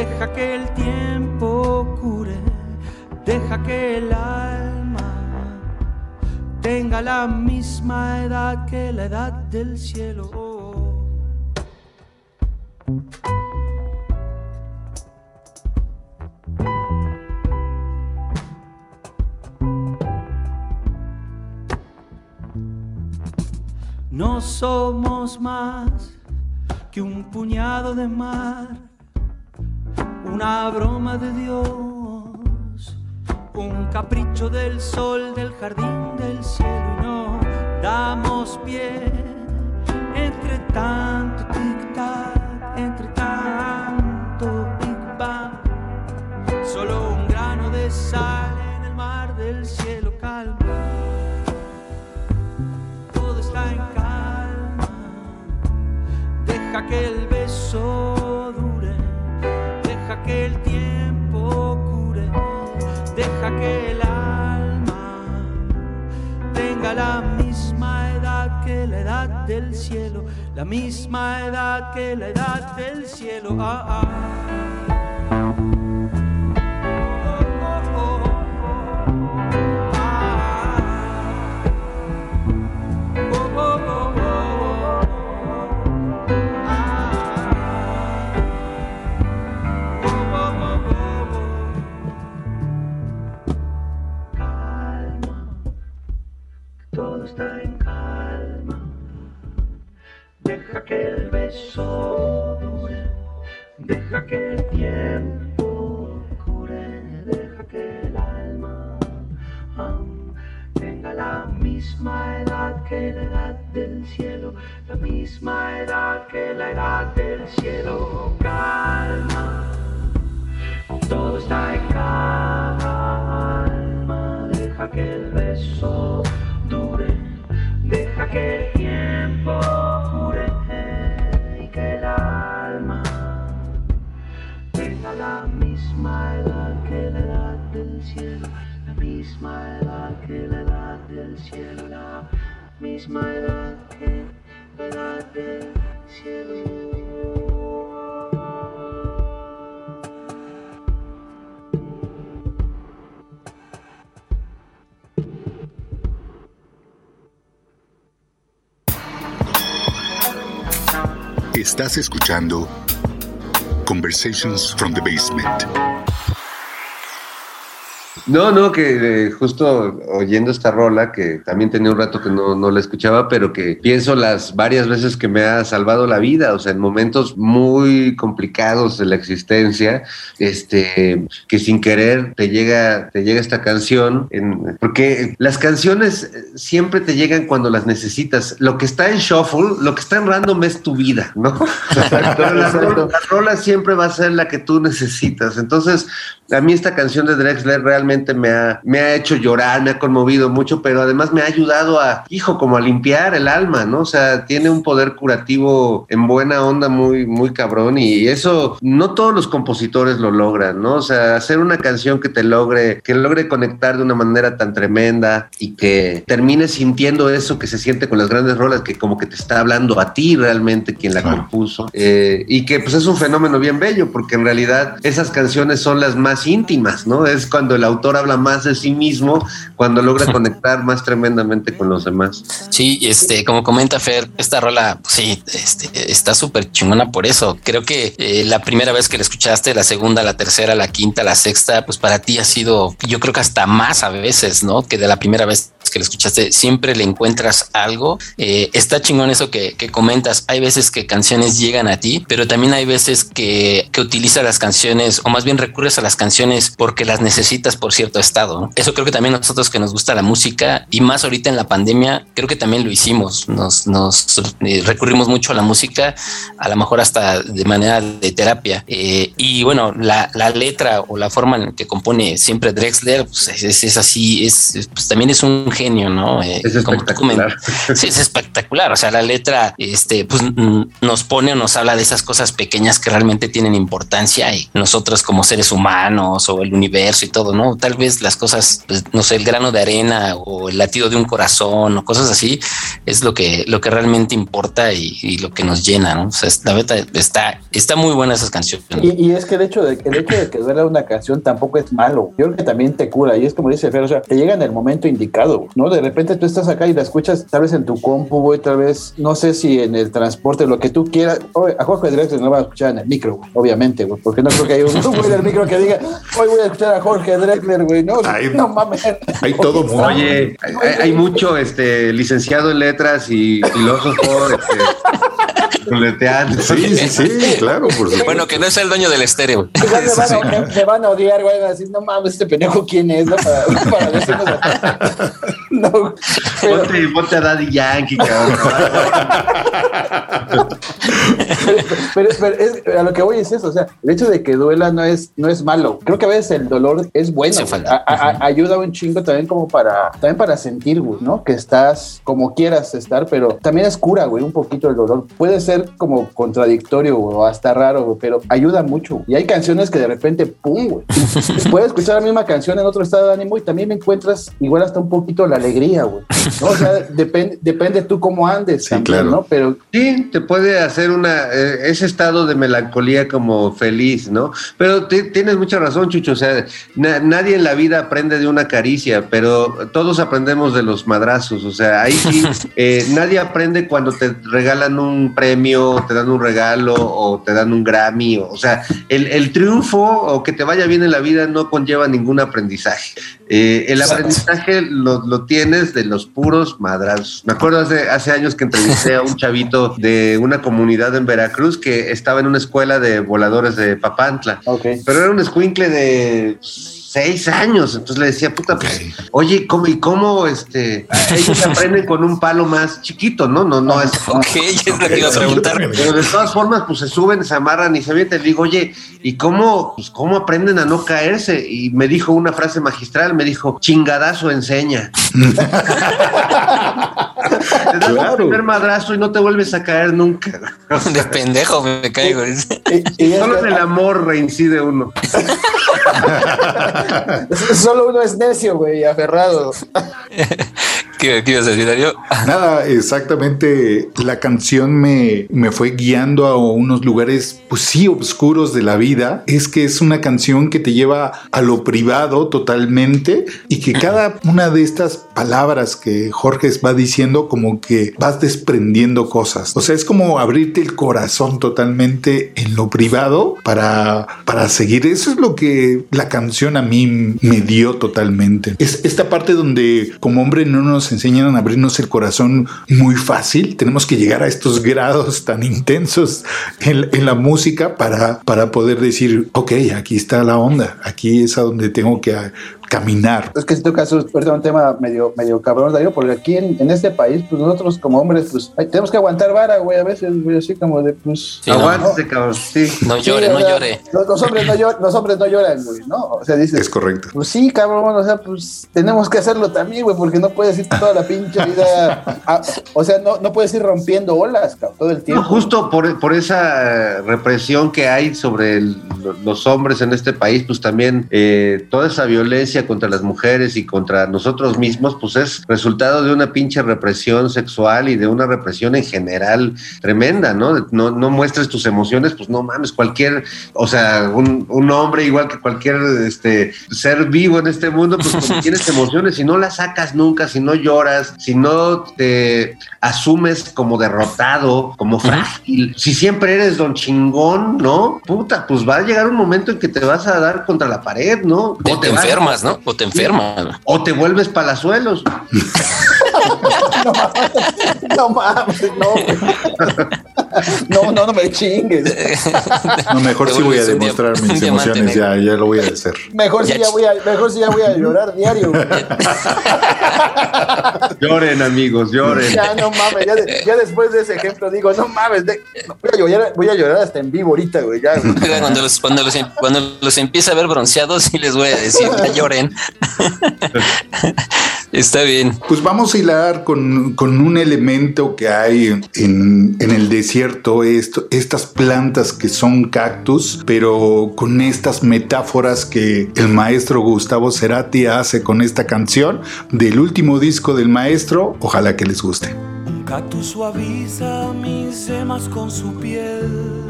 deja que el tiempo cure, deja que el alma tenga la misma edad que la edad del cielo. No somos más que un puñado de mar, una broma de Dios, un capricho del sol, del jardín, del cielo y no damos pie entre tanto tic-tac, entre tanto Big Bang, solo un grano de sal en el mar del cielo calma. Todo está en Deja que el beso deja que el tiempo cure, deja que el alma tenga la misma edad que la edad del cielo, la misma edad que la edad del cielo. Ah, ah. Deja que el tiempo cure, deja que el alma tenga la misma edad que la edad del cielo, la misma edad que la edad del cielo. Estás escuchando Conversations from the Basement. No, no, que eh, justo oyendo esta rola, que también tenía un rato que no, no, la escuchaba, pero que pienso las varias veces que me ha salvado la vida, o sea, en momentos muy complicados de la existencia, este, que sin querer te llega, te llega esta canción, en, porque las canciones siempre te llegan cuando las necesitas. Lo que está en shuffle, lo que está en random es tu vida, ¿no? pero la rola, la rola siempre va a ser la que tú necesitas. Entonces, a mí esta canción de Drexler realmente me ha, me ha hecho llorar, me ha conmovido mucho, pero además me ha ayudado a, hijo, como a limpiar el alma, ¿no? O sea, tiene un poder curativo en buena onda muy, muy cabrón y eso no todos los compositores lo logran, ¿no? O sea, hacer una canción que te logre, que logre conectar de una manera tan tremenda y que termine sintiendo eso que se siente con las grandes rolas, que como que te está hablando a ti realmente quien la compuso eh, y que pues es un fenómeno bien bello porque en realidad esas canciones son las más íntimas, ¿no? Es cuando el autor habla más de sí mismo, cuando logra conectar más tremendamente con los demás. Sí, este, como comenta Fer, esta rola, pues sí, este, está súper chingona por eso. Creo que eh, la primera vez que la escuchaste, la segunda, la tercera, la quinta, la sexta, pues para ti ha sido, yo creo que hasta más a veces, ¿no? Que de la primera vez que la escuchaste, siempre le encuentras algo. Eh, está chingón eso que, que, comentas. Hay veces que canciones llegan a ti, pero también hay veces que, que utilizas las canciones, o más bien recurres a las canciones porque las necesitas por cierto estado. ¿no? Eso creo que también nosotros que nos gusta la música y más ahorita en la pandemia, creo que también lo hicimos. Nos, nos eh, recurrimos mucho a la música, a lo mejor hasta de manera de terapia. Eh, y bueno, la, la, letra o la forma en que compone siempre Drexler, pues es, es así, es, pues también es un genio, ¿no? Eh, es espectacular. sí, es espectacular. O sea, la letra, este, pues nos pone o nos habla de esas cosas pequeñas que realmente tienen importancia y nosotros como seres humanos o el universo y todo, ¿no? Tal vez las cosas, pues, no sé, el grano de arena o el latido de un corazón o cosas así es lo que, lo que realmente importa y, y lo que nos llena, ¿no? O sea, la verdad está, está muy buena esas canciones. Y, y, es que el hecho de, el hecho de que duela una canción tampoco es malo. Yo creo que también te cura y es como dice Fer, o sea, te llega en el momento indicado, ¿no? De repente tú estás acá y la escuchas tal vez en tu compu, güey, tal vez, no sé si en el transporte, lo que tú quieras. Oye, a Jorge Drexler no va a escuchar en el micro, güey, obviamente, güey, porque no creo que haya un güey del micro que diga, hoy voy a escuchar a Jorge Drexler, güey, no, Hay- no mames. Hay todo mundo. Oye, hay, hay mucho este, licenciado en letras y filósofo este. Sí, sí, sí, claro, por supuesto. Bueno, que no es el dueño del estéreo. Me, van me van a odiar, güey, van a decir, no mames, este pendejo quién es, ¿no? Para, para decirnos No, pero, Ponte, ponte a Daddy Yankee, cabrón. pero, pero es- a lo que voy es eso, o sea, el hecho de que duela no es, no es malo. Creo que a veces el dolor es bueno. A- a- ayuda un chingo también como para, también para sentir, güey, ¿no? Que estás como quieras estar, pero también es cura, güey, un poquito el dolor. Puede ser como contradictorio güey, o hasta raro, güey, pero ayuda mucho. güey. Y hay canciones que de repente, pum, güey. Puedes escuchar la misma canción en otro estado de ánimo y también me encuentras igual hasta un poquito la alegría, güey. ¿no? O sea, depende, depende tú cómo andes. Sí, también, claro. ¿no? Pero Sí, te puede hacer una eh, ese estado de melancolía como feliz, ¿no? Pero ti- tienes mucha razón, Chucho. O sea, na- nadie en la vida aprende de una caricia, pero todos aprendemos de los madrazos. O sea, ahí sí, eh, nadie aprende cuando te regalan un premio, te dan un regalo o te dan un Grammy. O, o sea, el, el triunfo o que te vaya bien en la vida no conlleva ningún aprendizaje. Eh, el Exacto. aprendizaje lo, lo tienes de los puros madrazos. Me acuerdo hace, hace años que entrevisté a un chavito de una comunidad en Veracruz que estaba en una escuela de voladores de Papantla, pero era un escuincle de seis años. Entonces le decía, puta, pues, oye, ¿cómo y cómo este, ellos aprenden con un palo más chiquito, no? No, no es. Ok, lo que iba a preguntar. Pero de todas formas, pues se suben, se amarran y se avientan. Le digo, oye, ¿y cómo, pues, cómo aprenden a no caerse? Y me dijo una frase magistral, me dijo, chingadazo enseña. Te das Claro. un primer madrazo y no te vuelves a caer nunca. De pendejo me caigo. Y- y es Solo que- en el amor reincide uno. Solo uno es necio, güey, aferrado. ¿Qué, qué ibas a decir, Darío? Nada, exactamente. La canción me, me fue guiando a unos lugares, pues sí, oscuros de la vida. Es que es una canción que te lleva a lo privado totalmente y que cada una de estas palabras que Jorge va diciendo, como que vas desprendiendo cosas. O sea, es como abrirte el corazón totalmente en lo privado para, para seguir. Eso es lo que la canción a mí me dio totalmente. Es esta parte donde como hombre no nos enseñan a abrirnos el corazón muy fácil. Tenemos que llegar a estos grados tan intensos en, la música para, para poder decir, ok, aquí está la onda, aquí es a donde tengo que caminar. Es que si tocas un tema medio, medio cabrón, Darío, porque aquí en, en, este país, pues nosotros como hombres, pues tenemos que aguantar vara, güey, a veces, güey, así como de, pues... Sí, Aguántese, no, cabrón, sí. No llore, sí, no sea, llore. Los, los, hombres no lloran, los hombres no lloran, güey, ¿no? O sea, dices... Es correcto. Pues sí, cabrón, o sea, pues tenemos que hacerlo también, güey, porque no puedes ir toda la pinche vida, a, o sea, no, no puedes ir rompiendo olas, cabrón, todo el tiempo. No, justo por, por esa represión que hay sobre el, los hombres en este país, pues también eh, toda esa violencia contra las mujeres y contra nosotros mismos, pues es resultado de una pinche represión sexual y de una represión en general tremenda, ¿no? No, no muestres tus emociones, pues no mames, cualquier, o sea, un, un hombre igual que cualquier este, ser vivo en este mundo, pues, tienes emociones, si no las sacas nunca, si no lloras, si no te asumes como derrotado, como frágil, si siempre eres don chingón, ¿no? Puta, pues va a llegar un momento en que te vas a dar contra la pared, ¿no? O te, te enfermas, ¿no? O te enfermas. O te vuelves palazuelos. no, no mames, no. No, no, no me chingues. No, mejor sí voy a demostrar mis emociones, ya, ya lo voy a hacer. Mejor si ya voy a, mejor si ya voy a llorar diario. lloren, amigos, lloren. Ya no mames, ya, de, ya después de ese ejemplo digo, no mames, de, voy, a llorar, voy a llorar hasta en vivo ahorita, güey. Ya, güey. Cuando, los, cuando, los, cuando los empieza a ver bronceados, sí les voy a decir, ya lloren. Está bien. Pues vamos a hilar con, con un elemento que hay en, en el desierto, esto, estas plantas que son cactus, pero con estas metáforas que el maestro Gustavo Cerati hace con esta canción del último disco del maestro. Ojalá que les guste. Un cactus suaviza mis semas con su piel.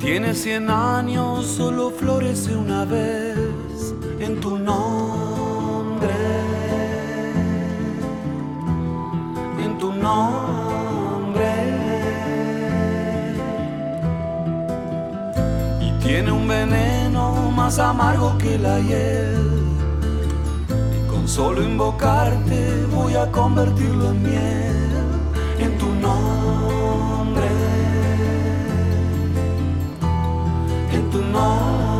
Tiene 100 años, solo florece una vez en tu nombre. Y tiene un veneno más amargo que la hiel. Y con solo invocarte voy a convertirlo en miel. En tu nombre. En tu nombre.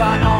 Y los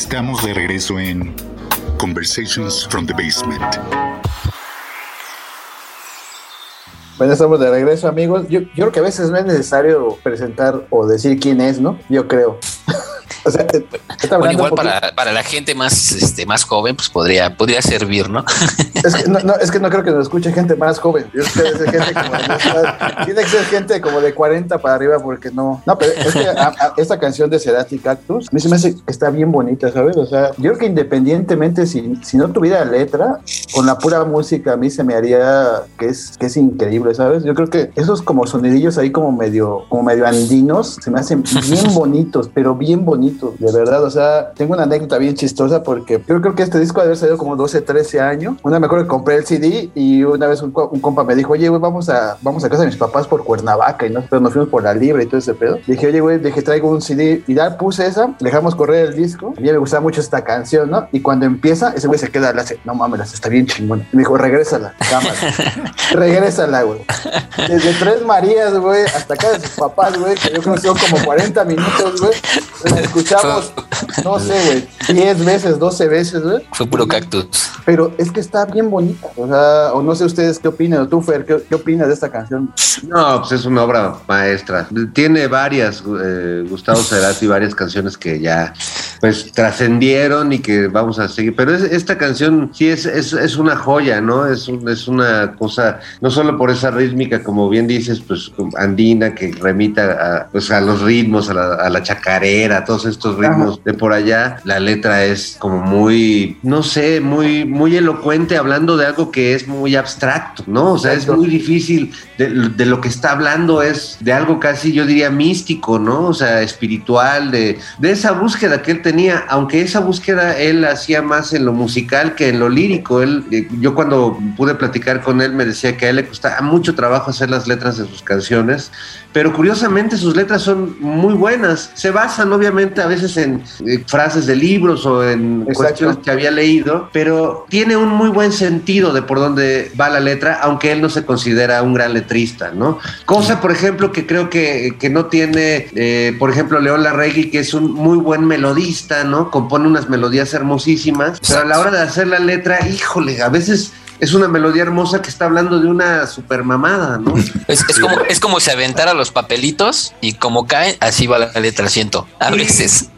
Estamos de regreso en Conversations from the Basement. Bueno, estamos de regreso, amigos. Yo, yo creo que a veces no es necesario presentar o decir quién es, ¿no? Yo creo. O sea, bueno, igual para, para, la gente más, este, más joven, pues podría, podría servir, ¿no? Es que no, no, es que no creo que nos escuche gente más joven. gente como de, tiene que ser gente como de 40 para arriba porque no. No, pero es que esta canción de Cerati Cactus, a mí se me hace que está bien bonita, ¿sabes? O sea, yo creo que independientemente, si, si no tuviera letra, con la pura música a mí se me haría que es, que es increíble, ¿sabes? Yo creo que esos como sonidillos ahí como medio, como medio andinos se me hacen bien bonitos, pero bien bonitos, de verdad. O sea, tengo una anécdota bien chistosa porque yo creo que este disco debe haber salido como 12, 13 años. Una me acuerdo que compré el CD y una vez un, compa me dijo, oye, güey, vamos a, vamos a casa de mis papás por Cuernavaca y nosotros nos fuimos por la libre y todo ese pedo. dije, oye, güey, dije, traigo un CD y ya puse esa, dejamos correr el disco. A mí me gustaba mucho esta canción, ¿no? Y cuando empieza, ese güey se queda, le hace, no mames, está bien chingón. Y me dijo, regrésala, cámara. regrésala, güey. Desde Tres Marías, güey, hasta acá de sus papás, güey, que yo creo que son como 40 minutos, güey. escuchamos, no sé, güey, 10 veces, 12 veces, güey. Fue puro cactus. Pero es que está bien bonita, o sea, o no sé ustedes qué opinan, o tú, Fer, ¿qué, qué opinas de esta canción? No, pues es una obra maestra. Tiene varias, eh, Gustavo Cerati, varias canciones que ya, pues, trascendieron y que vamos a seguir. Pero esta canción sí es, es, es una joya, ¿no? Es, es una cosa, no solo por esa rítmica, como bien dices, pues, andina, que remita a, pues, a los ritmos, a la, a la chacarera, todos estos ritmos de por allá. La letra es como muy, no sé, muy, muy elocuente hablando de algo que es muy abstracto, ¿no? O sea, es muy difícil, de, lo que está hablando es de algo casi, yo diría, místico, ¿no? O sea, espiritual, de, de esa búsqueda que él tenía, aunque esa búsqueda él hacía más en lo musical que en lo lírico. Él, eh, yo cuando pude platicar con él me decía que a él le costaba mucho trabajo hacer las letras de sus canciones, pero curiosamente sus letras son muy buenas. Se basan obviamente a veces en eh, frases de libros o en cuestiones que había leído, pero tiene un muy buen sentido de por dónde va la letra, aunque él no se considera un gran letrista, ¿no? Cosa, por ejemplo, que creo que, que no tiene, eh, por ejemplo, León Larregui, que es un muy buen melodista, ¿no? Compone unas melodías hermosísimas, pero a la hora de hacer la letra, híjole, a veces es una melodía hermosa que está hablando de una super mamada, ¿no? Es, como, es como si aventara los papelitos y como cae, así va la letra, siento, a veces.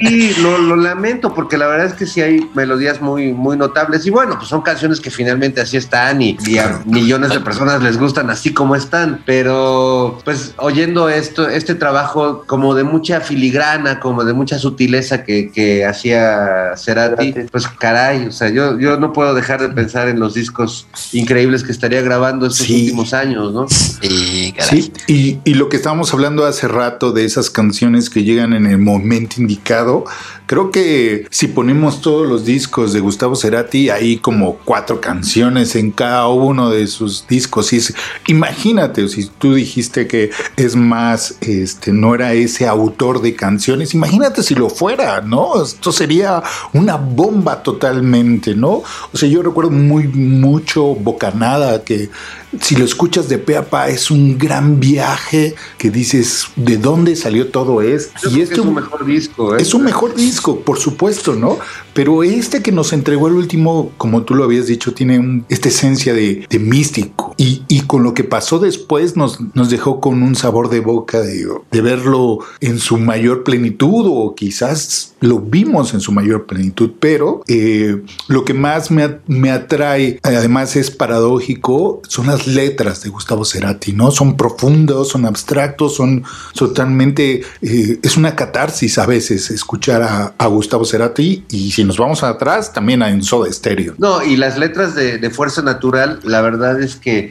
Sí, lo, lamento porque la verdad es que sí hay melodías muy, muy notables. Y bueno, pues son canciones que finalmente así están y, a millones de personas les gustan así como están, pero pues oyendo esto, este trabajo como de mucha filigrana, como de mucha sutileza que, que hacía Cerati, pues caray, o sea, yo, yo no puedo dejar de pensar en los discos increíbles que estaría grabando estos últimos años, ¿no? Sí, sí y, y, lo que estábamos hablando hace rato de esas canciones que llegan en el momento indicado, Creo que si ponemos todos los discos de Gustavo Cerati, hay como cuatro canciones en cada uno de sus discos. Imagínate, si tú dijiste que es más, este, no era ese autor de canciones, imagínate si lo fuera, ¿no? Esto sería una bomba totalmente, ¿no? O sea, yo recuerdo muy mucho Bocanada, que si lo escuchas de pe a pa es un gran viaje que dices, ¿de dónde salió todo esto? y es un mejor disco, ¿eh? Es un mejor disco por supuesto, ¿no? Pero este que nos entregó el último, como tú lo habías dicho, tiene esta esencia de, místico. Y, con lo que pasó después nos, nos dejó con un sabor de boca de, verlo en su mayor plenitud o quizás lo vimos en su mayor plenitud. Pero eh, lo que más me, me atrae, además es paradójico, son las letras de Gustavo Cerati, ¿no? Son profundos, son abstractos, son totalmente... Eh, es una catarsis a veces escuchar a, Gustavo Cerati y si nos vamos atrás también a Enzo de Stereo. No, y las letras de, Fuerza Natural, la verdad es que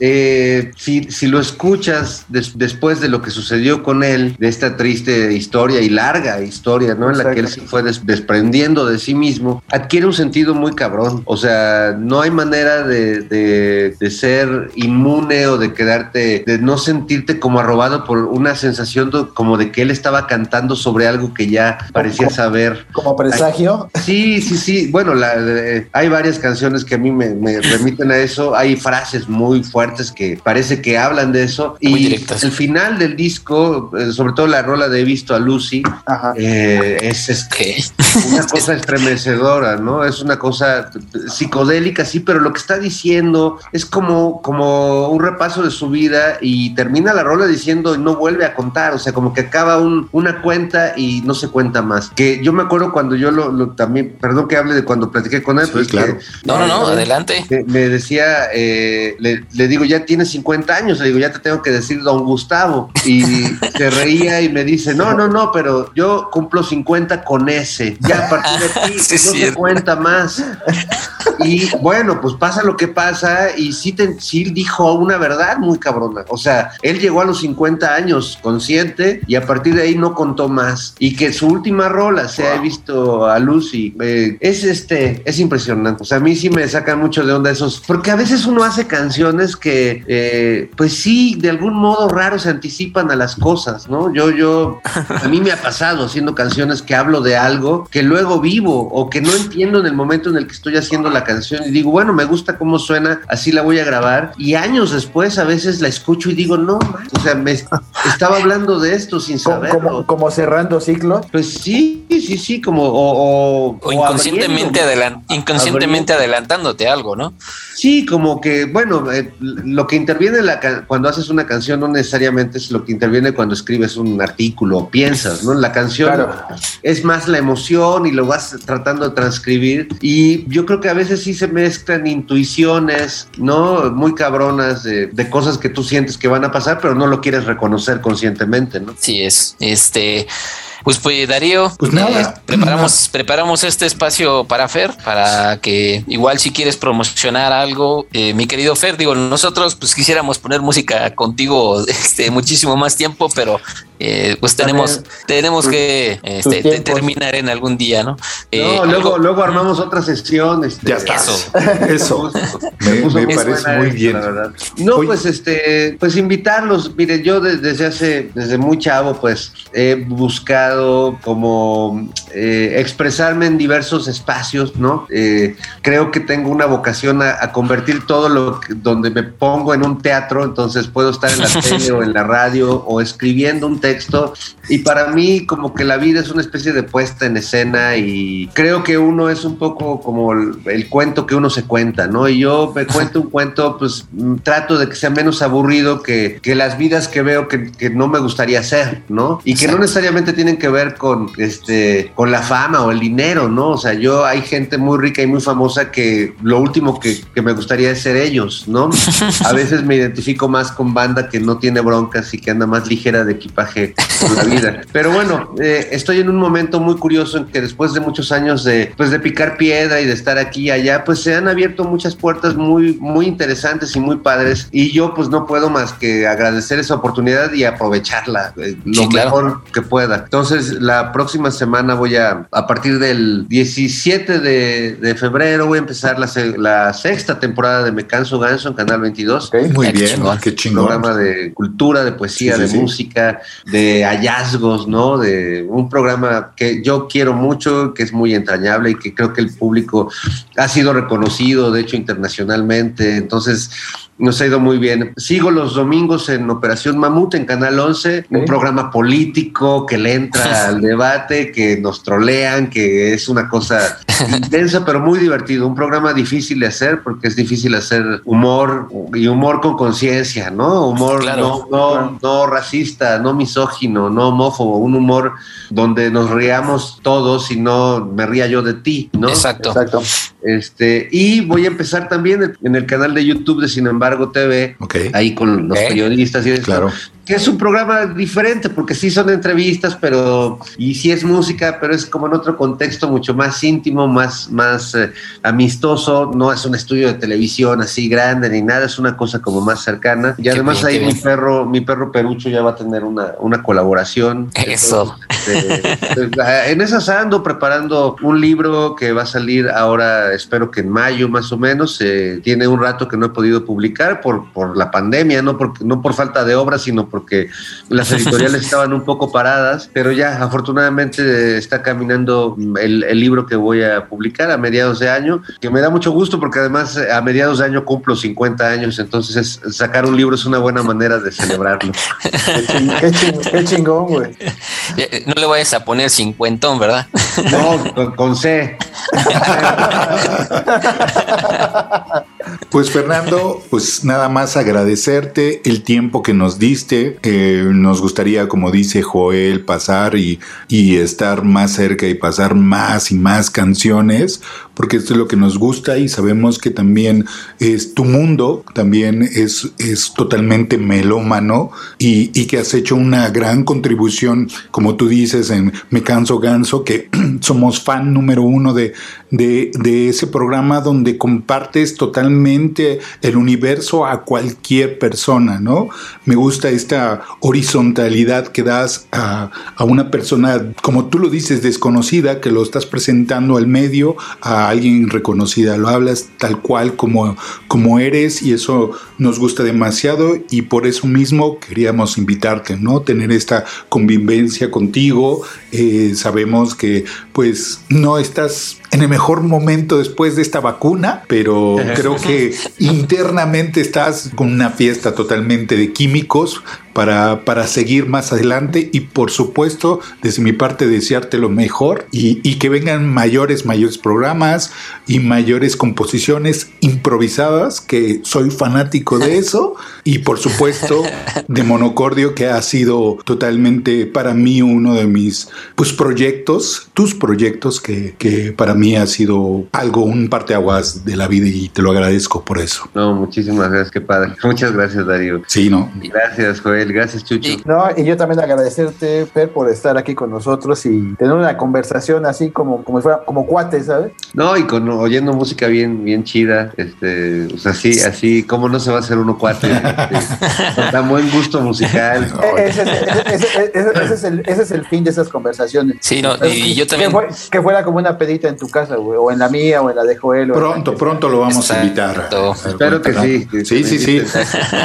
eh, si, si, lo escuchas después de lo que sucedió con él, de esta triste historia y larga historia, ¿no? En la que él se fue desprendiendo de sí mismo, adquiere un sentido muy cabrón. O sea, no hay manera de, de ser inmune o de quedarte, de no sentirte como arrobado por una sensación como de que él estaba cantando sobre algo que ya parecía saber. ¿Como presagio? sí, sí, sí. Bueno, la, hay varias canciones que a mí me, remiten a eso. Hay frases muy fuertes que parece que hablan de eso. Muy y directas. el final del disco, eh, sobre todo la rola de He visto a Lucy, eh, es este, una cosa estremecedora, ¿no? Es una cosa psicodélica, sí, pero lo que está diciendo es como, como un repaso de su vida y termina la rola diciendo y no vuelve a contar, o sea, como que acaba un- una cuenta y no se cuenta más. Que yo me acuerdo cuando yo lo, lo también, perdón que hable de cuando platiqué con él, Sí, pues claro. que- No, no, no, adelante. me, me decía, eh, le, le digo, ya tienes 50 años, le digo, ya te tengo que decir don Gustavo. Y se reía y me dice, no, no, no, pero yo cumplo 50 con ese. Ya a partir de aquí Sí, no se cuenta más. Y bueno, pues pasa lo que pasa y sí, te- sí dijo una verdad muy cabrona. O sea, él llegó a los 50 años consciente y a partir de ahí no contó más. Y que su última rola se ha visto a Lucy. eh, es este, es impresionante. O sea, a mí sí me sacan mucho de onda esos, porque a veces uno hace canciones que, eh, pues sí, de algún modo raro se anticipan a las cosas, ¿no? Yo, yo, a mí me ha pasado haciendo canciones que hablo de algo que luego vivo o que no entiendo en el momento en el que estoy haciendo la canción y digo, bueno, me gusta cómo suena, así la voy a grabar y años después a veces la escucho y digo, no, man, o sea, me estaba hablando de esto sin saberlo. como, como cerrando ciclos. Pues sí, sí, sí, como o, o- O o inconscientemente, abriendo. adelan- inconscientemente adelantándote algo, ¿no? Sí, como que, bueno, eh, lo que interviene en la cuando haces una canción no necesariamente es lo que interviene cuando escribes un artículo o piensas, ¿no? La canción Claro. es más la emoción y lo vas tratando de transcribir y yo creo que a veces sí se mezclan intuiciones, ¿no? Muy cabronas de, de cosas que tú sientes que van a pasar, pero no lo quieres reconocer conscientemente, ¿no? Sí es. Este, pues, pues Darío, Pues nada. eh, preparamos, preparamos este espacio para Fer, para que igual si quieres promocionar algo, eh, mi querido Fer, digo, nosotros pues quisiéramos poner música contigo este muchísimo más tiempo, pero eh, pues tenemos, También tenemos que este, terminar en algún día, ¿no? Eh, no, luego, algo- luego armamos otra sesión. Este, Ya está. Eso. Eso. Me Me, parece muy esta, bien. la verdad. No, pues este, pues invitarlos. Mire, yo de- desde hace, desde muy chavo, pues he buscado como eh, expresarme en diversos espacios, ¿no? Eh, creo que tengo una vocación a, a convertir todo lo que, donde me pongo en un teatro, entonces puedo estar en la tele o en la radio o escribiendo un texto. Y para mí, como que la vida es una especie de puesta en escena y creo que uno es un poco como el, el cuento que uno se cuenta, ¿no? Y yo me cuento un cuento, pues mm, trato de que sea menos aburrido que, que las vidas que veo que, que no me gustaría ser, ¿no? Y que no necesariamente tienen que ver con, este, con la fama o el dinero, ¿no? O sea, yo hay gente muy rica y muy famosa que lo último que, que me gustaría es ser ellos, ¿no? A veces me identifico más con banda que no tiene broncas y que anda más ligera de equipaje por la vida. Pero bueno, eh, estoy en un momento muy curioso en que después de muchos años de, pues, de picar piedra y de estar aquí y allá, pues se han abierto muchas puertas muy, muy interesantes y muy padres. Y yo pues no puedo más que agradecer esa oportunidad y aprovecharla eh, lo Sí, claro. mejor que pueda. Entonces, la próxima semana voy a, a partir del 17 de, de febrero, voy a empezar la, se- la sexta temporada de Me Canso Ganso en Canal 22 Ok. Muy Qué bien, chingón. qué chingón. programa de cultura, de poesía, Sí, sí, de sí. música, de hallazgos, ¿no? De un programa que yo quiero mucho, que es muy entrañable y que creo que el público ha sido reconocido, de hecho, internacionalmente. Entonces, nos ha ido muy bien. Sigo los domingos en Operación Mamut en Canal 11, un programa político que le entra al debate, que nos trolean, que es una cosa intensa, pero muy divertido. Un programa difícil de hacer porque es difícil hacer humor y humor con conciencia, ¿no? Humor Claro. no, no, no racista, no misógino, no homófobo, un humor donde nos riamos todos y no me ría yo de ti, ¿no? Exacto. Exacto. Este, y voy a empezar también en el canal de YouTube de Sin embargo TV, ahí con los Ok. periodistas y eso, claro. que es un programa diferente porque sí son entrevistas, pero y sí es música, pero es como en otro contexto mucho más íntimo, más más eh, amistoso, no es un estudio de televisión así grande ni nada, es una cosa como más cercana. Y Qué además ahí mi perro, mi perro Perucho ya va a tener una, una colaboración. Eso. Entonces, este, en esas ando preparando un libro que va a salir ahora espero que en mayo más o menos. Eh, tiene un rato que no he podido publicar por, por la pandemia, no, porque, no por falta de obras, sino porque las editoriales estaban un poco paradas, pero ya afortunadamente está caminando el, el libro que voy a publicar a mediados de año, que me da mucho gusto porque además a mediados de año cumplo 50 años, entonces es, sacar un libro es una buena manera de celebrarlo. qué, chingón, güey. Eh, no le vayas a poner cincuentón, ¿verdad? No, con, con C. Pues Fernando, pues nada más agradecerte el tiempo que nos diste. Eh, nos gustaría, como dice Joel, pasar y, y, estar más cerca y pasar más y más canciones, porque esto es lo que nos gusta y sabemos que también es tu mundo, también es, es totalmente melómano y, y que has hecho una gran contribución, como tú dices, en Me Canso Ganso, que somos fan número uno de, de, de ese programa donde compartes totalmente el universo a cualquier persona, ¿no? Me gusta esta horizontalidad que das a, a, una persona, como tú lo dices, desconocida, que lo estás presentando al medio, a alguien reconocida, lo hablas tal cual como, como eres y eso nos gusta demasiado y por eso mismo queríamos invitarte, ¿no? Tener esta convivencia contigo, eh, sabemos que pues no estás en el mejor momento después de esta vacuna, pero creo que internamente estás con una fiesta totalmente de químicos para, para seguir más adelante y por supuesto desde mi parte desearte lo mejor y, y que vengan mayores, mayores programas y mayores composiciones improvisadas, que soy fanático de eso y por supuesto de Monocordio que ha sido totalmente para mí uno de mis pues, proyectos, tus proyectos que, que para mí ha sido algo, un parteaguas de la vida y te lo agradezco por eso. No, muchísimas gracias, qué padre. Muchas gracias, Darío. Sí, no. Gracias, Joel. Gracias, Chucho. No, y yo también agradecerte, Per, por estar aquí con nosotros y tener una conversación así como, como fuera, como cuate, ¿sabes? No, y con oyendo música bien, bien chida, este, o sea, así, así, ¿cómo no se va a hacer uno cuate? Este, con tan buen gusto musical. ese es el fin de esas conversaciones. Sí, no, y yo también. Que, fue, que fuera como una pedita en tu casa, güey, o en la mía, o en la de Joel. Pronto, pronto lo vamos Exacto. a invitar. Espero que sí. Que sí, sí, sí.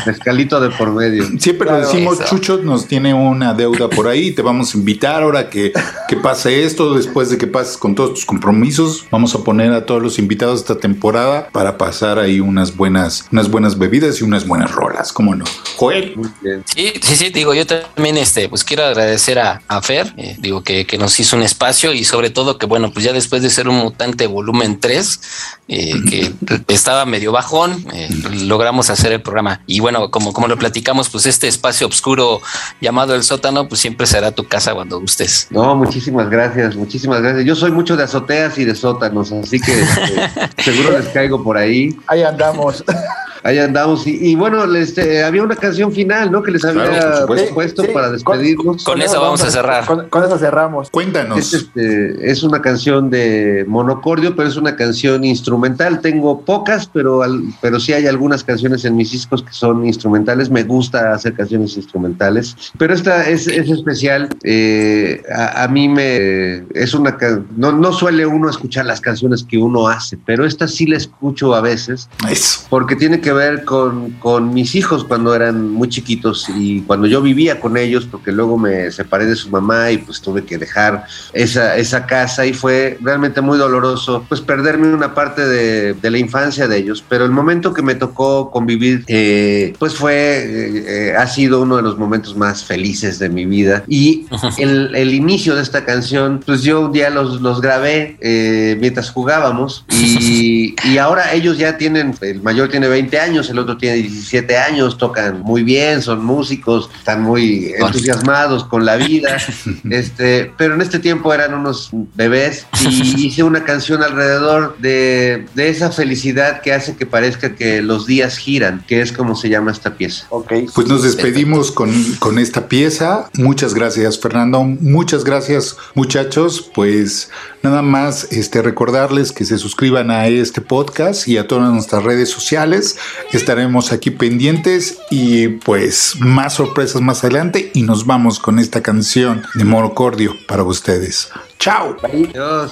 Mezcalito de por medio. Siempre claro, lo decimos, eso. Chucho nos tiene una deuda por ahí, te vamos a invitar ahora que, que pase esto, después de que pases con todos tus compromisos, vamos a poner a todos los invitados esta temporada para pasar ahí unas buenas, unas buenas bebidas y unas buenas rolas, ¿cómo no? Joel. Muy bien. Sí, sí, sí, digo, yo también este, pues quiero agradecer a, a Fer, eh, digo que, que, nos hizo un espacio y sobre todo que bueno, pues ya después de ser un mutante volumen 3, eh, que estaba medio bajón, eh, logramos hacer el programa. Y bueno, como, como lo platicamos, pues este espacio oscuro llamado el sótano, pues siempre será tu casa cuando gustes. No, muchísimas gracias, muchísimas gracias. Yo soy mucho de azoteas y de sótanos, así que este, seguro les caigo por ahí. Ahí andamos. Ahí andamos. Y, y bueno, este, había una canción final, ¿no? Que les había claro, puesto sí, sí. para despedirnos. Con, con, eso vamos a cerrar. Con, con eso cerramos. Cuéntanos. Es, este, es, una canción de monocordio, pero es una canción instrumental. Tengo pocas, pero, al, pero sí hay algunas canciones en mis discos que son instrumentales. Me gusta hacer canciones instrumentales. Pero esta es, es especial. Eh, a, a, mí me. Es una. No, no suele uno escuchar las canciones que uno hace, pero esta sí la escucho a veces. Eso. Porque tiene que ver con, con, mis hijos cuando eran muy chiquitos y cuando yo vivía con ellos, porque luego me separé de su mamá y pues tuve que dejar esa, esa casa y fue realmente muy doloroso pues perderme una parte de, de la infancia de ellos, pero el momento que me tocó convivir eh, pues fue, eh, ha sido uno de los momentos más felices de mi vida. Y el, el inicio de esta canción pues yo un día los, los grabé eh, mientras jugábamos y, y ahora ellos ya tienen, el mayor tiene 20 años, años, el otro tiene 17 años, tocan muy bien, son músicos, están muy entusiasmados con la vida, este, pero en este tiempo eran unos bebés y hice una canción alrededor de, de, esa felicidad que hace que parezca que los días giran, que es como se llama esta pieza. Okay. Pues nos despedimos con, con esta pieza. Muchas gracias, Fernando. Muchas gracias, muchachos. Pues nada más este, recordarles que se suscriban a este podcast y a todas nuestras redes sociales. Estaremos aquí pendientes y pues más sorpresas más adelante y nos vamos con esta canción de Morocordio para ustedes. Chao. Adiós.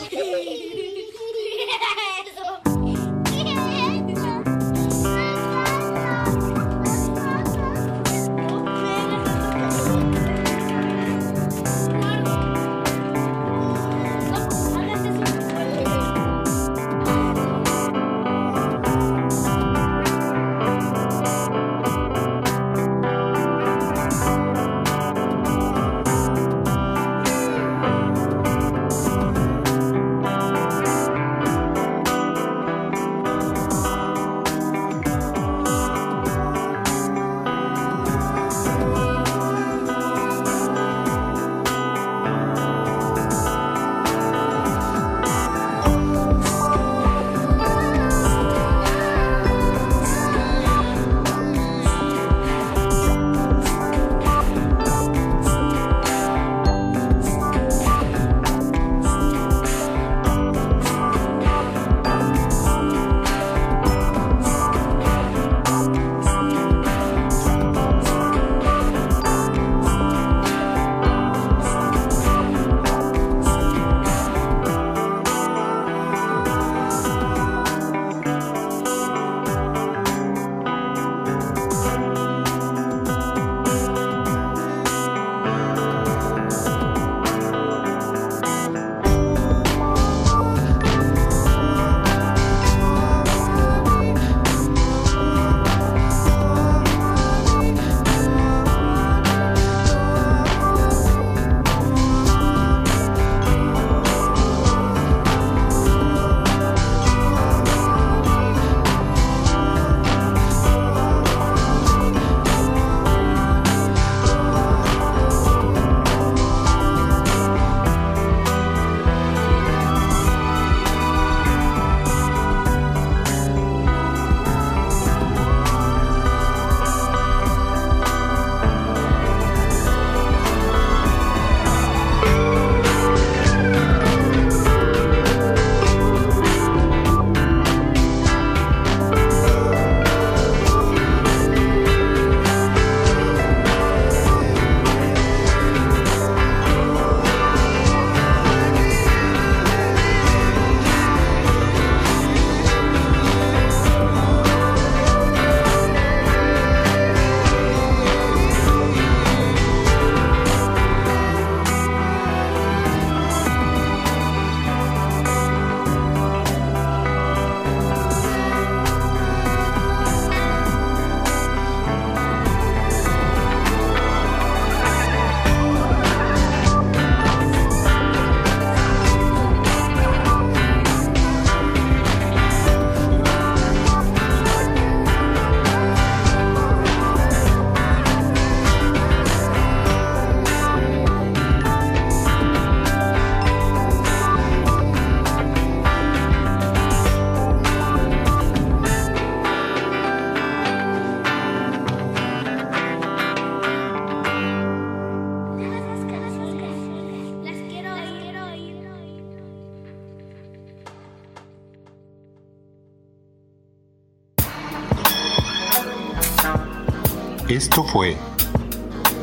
Esto fue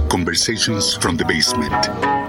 Conversations from the Basement.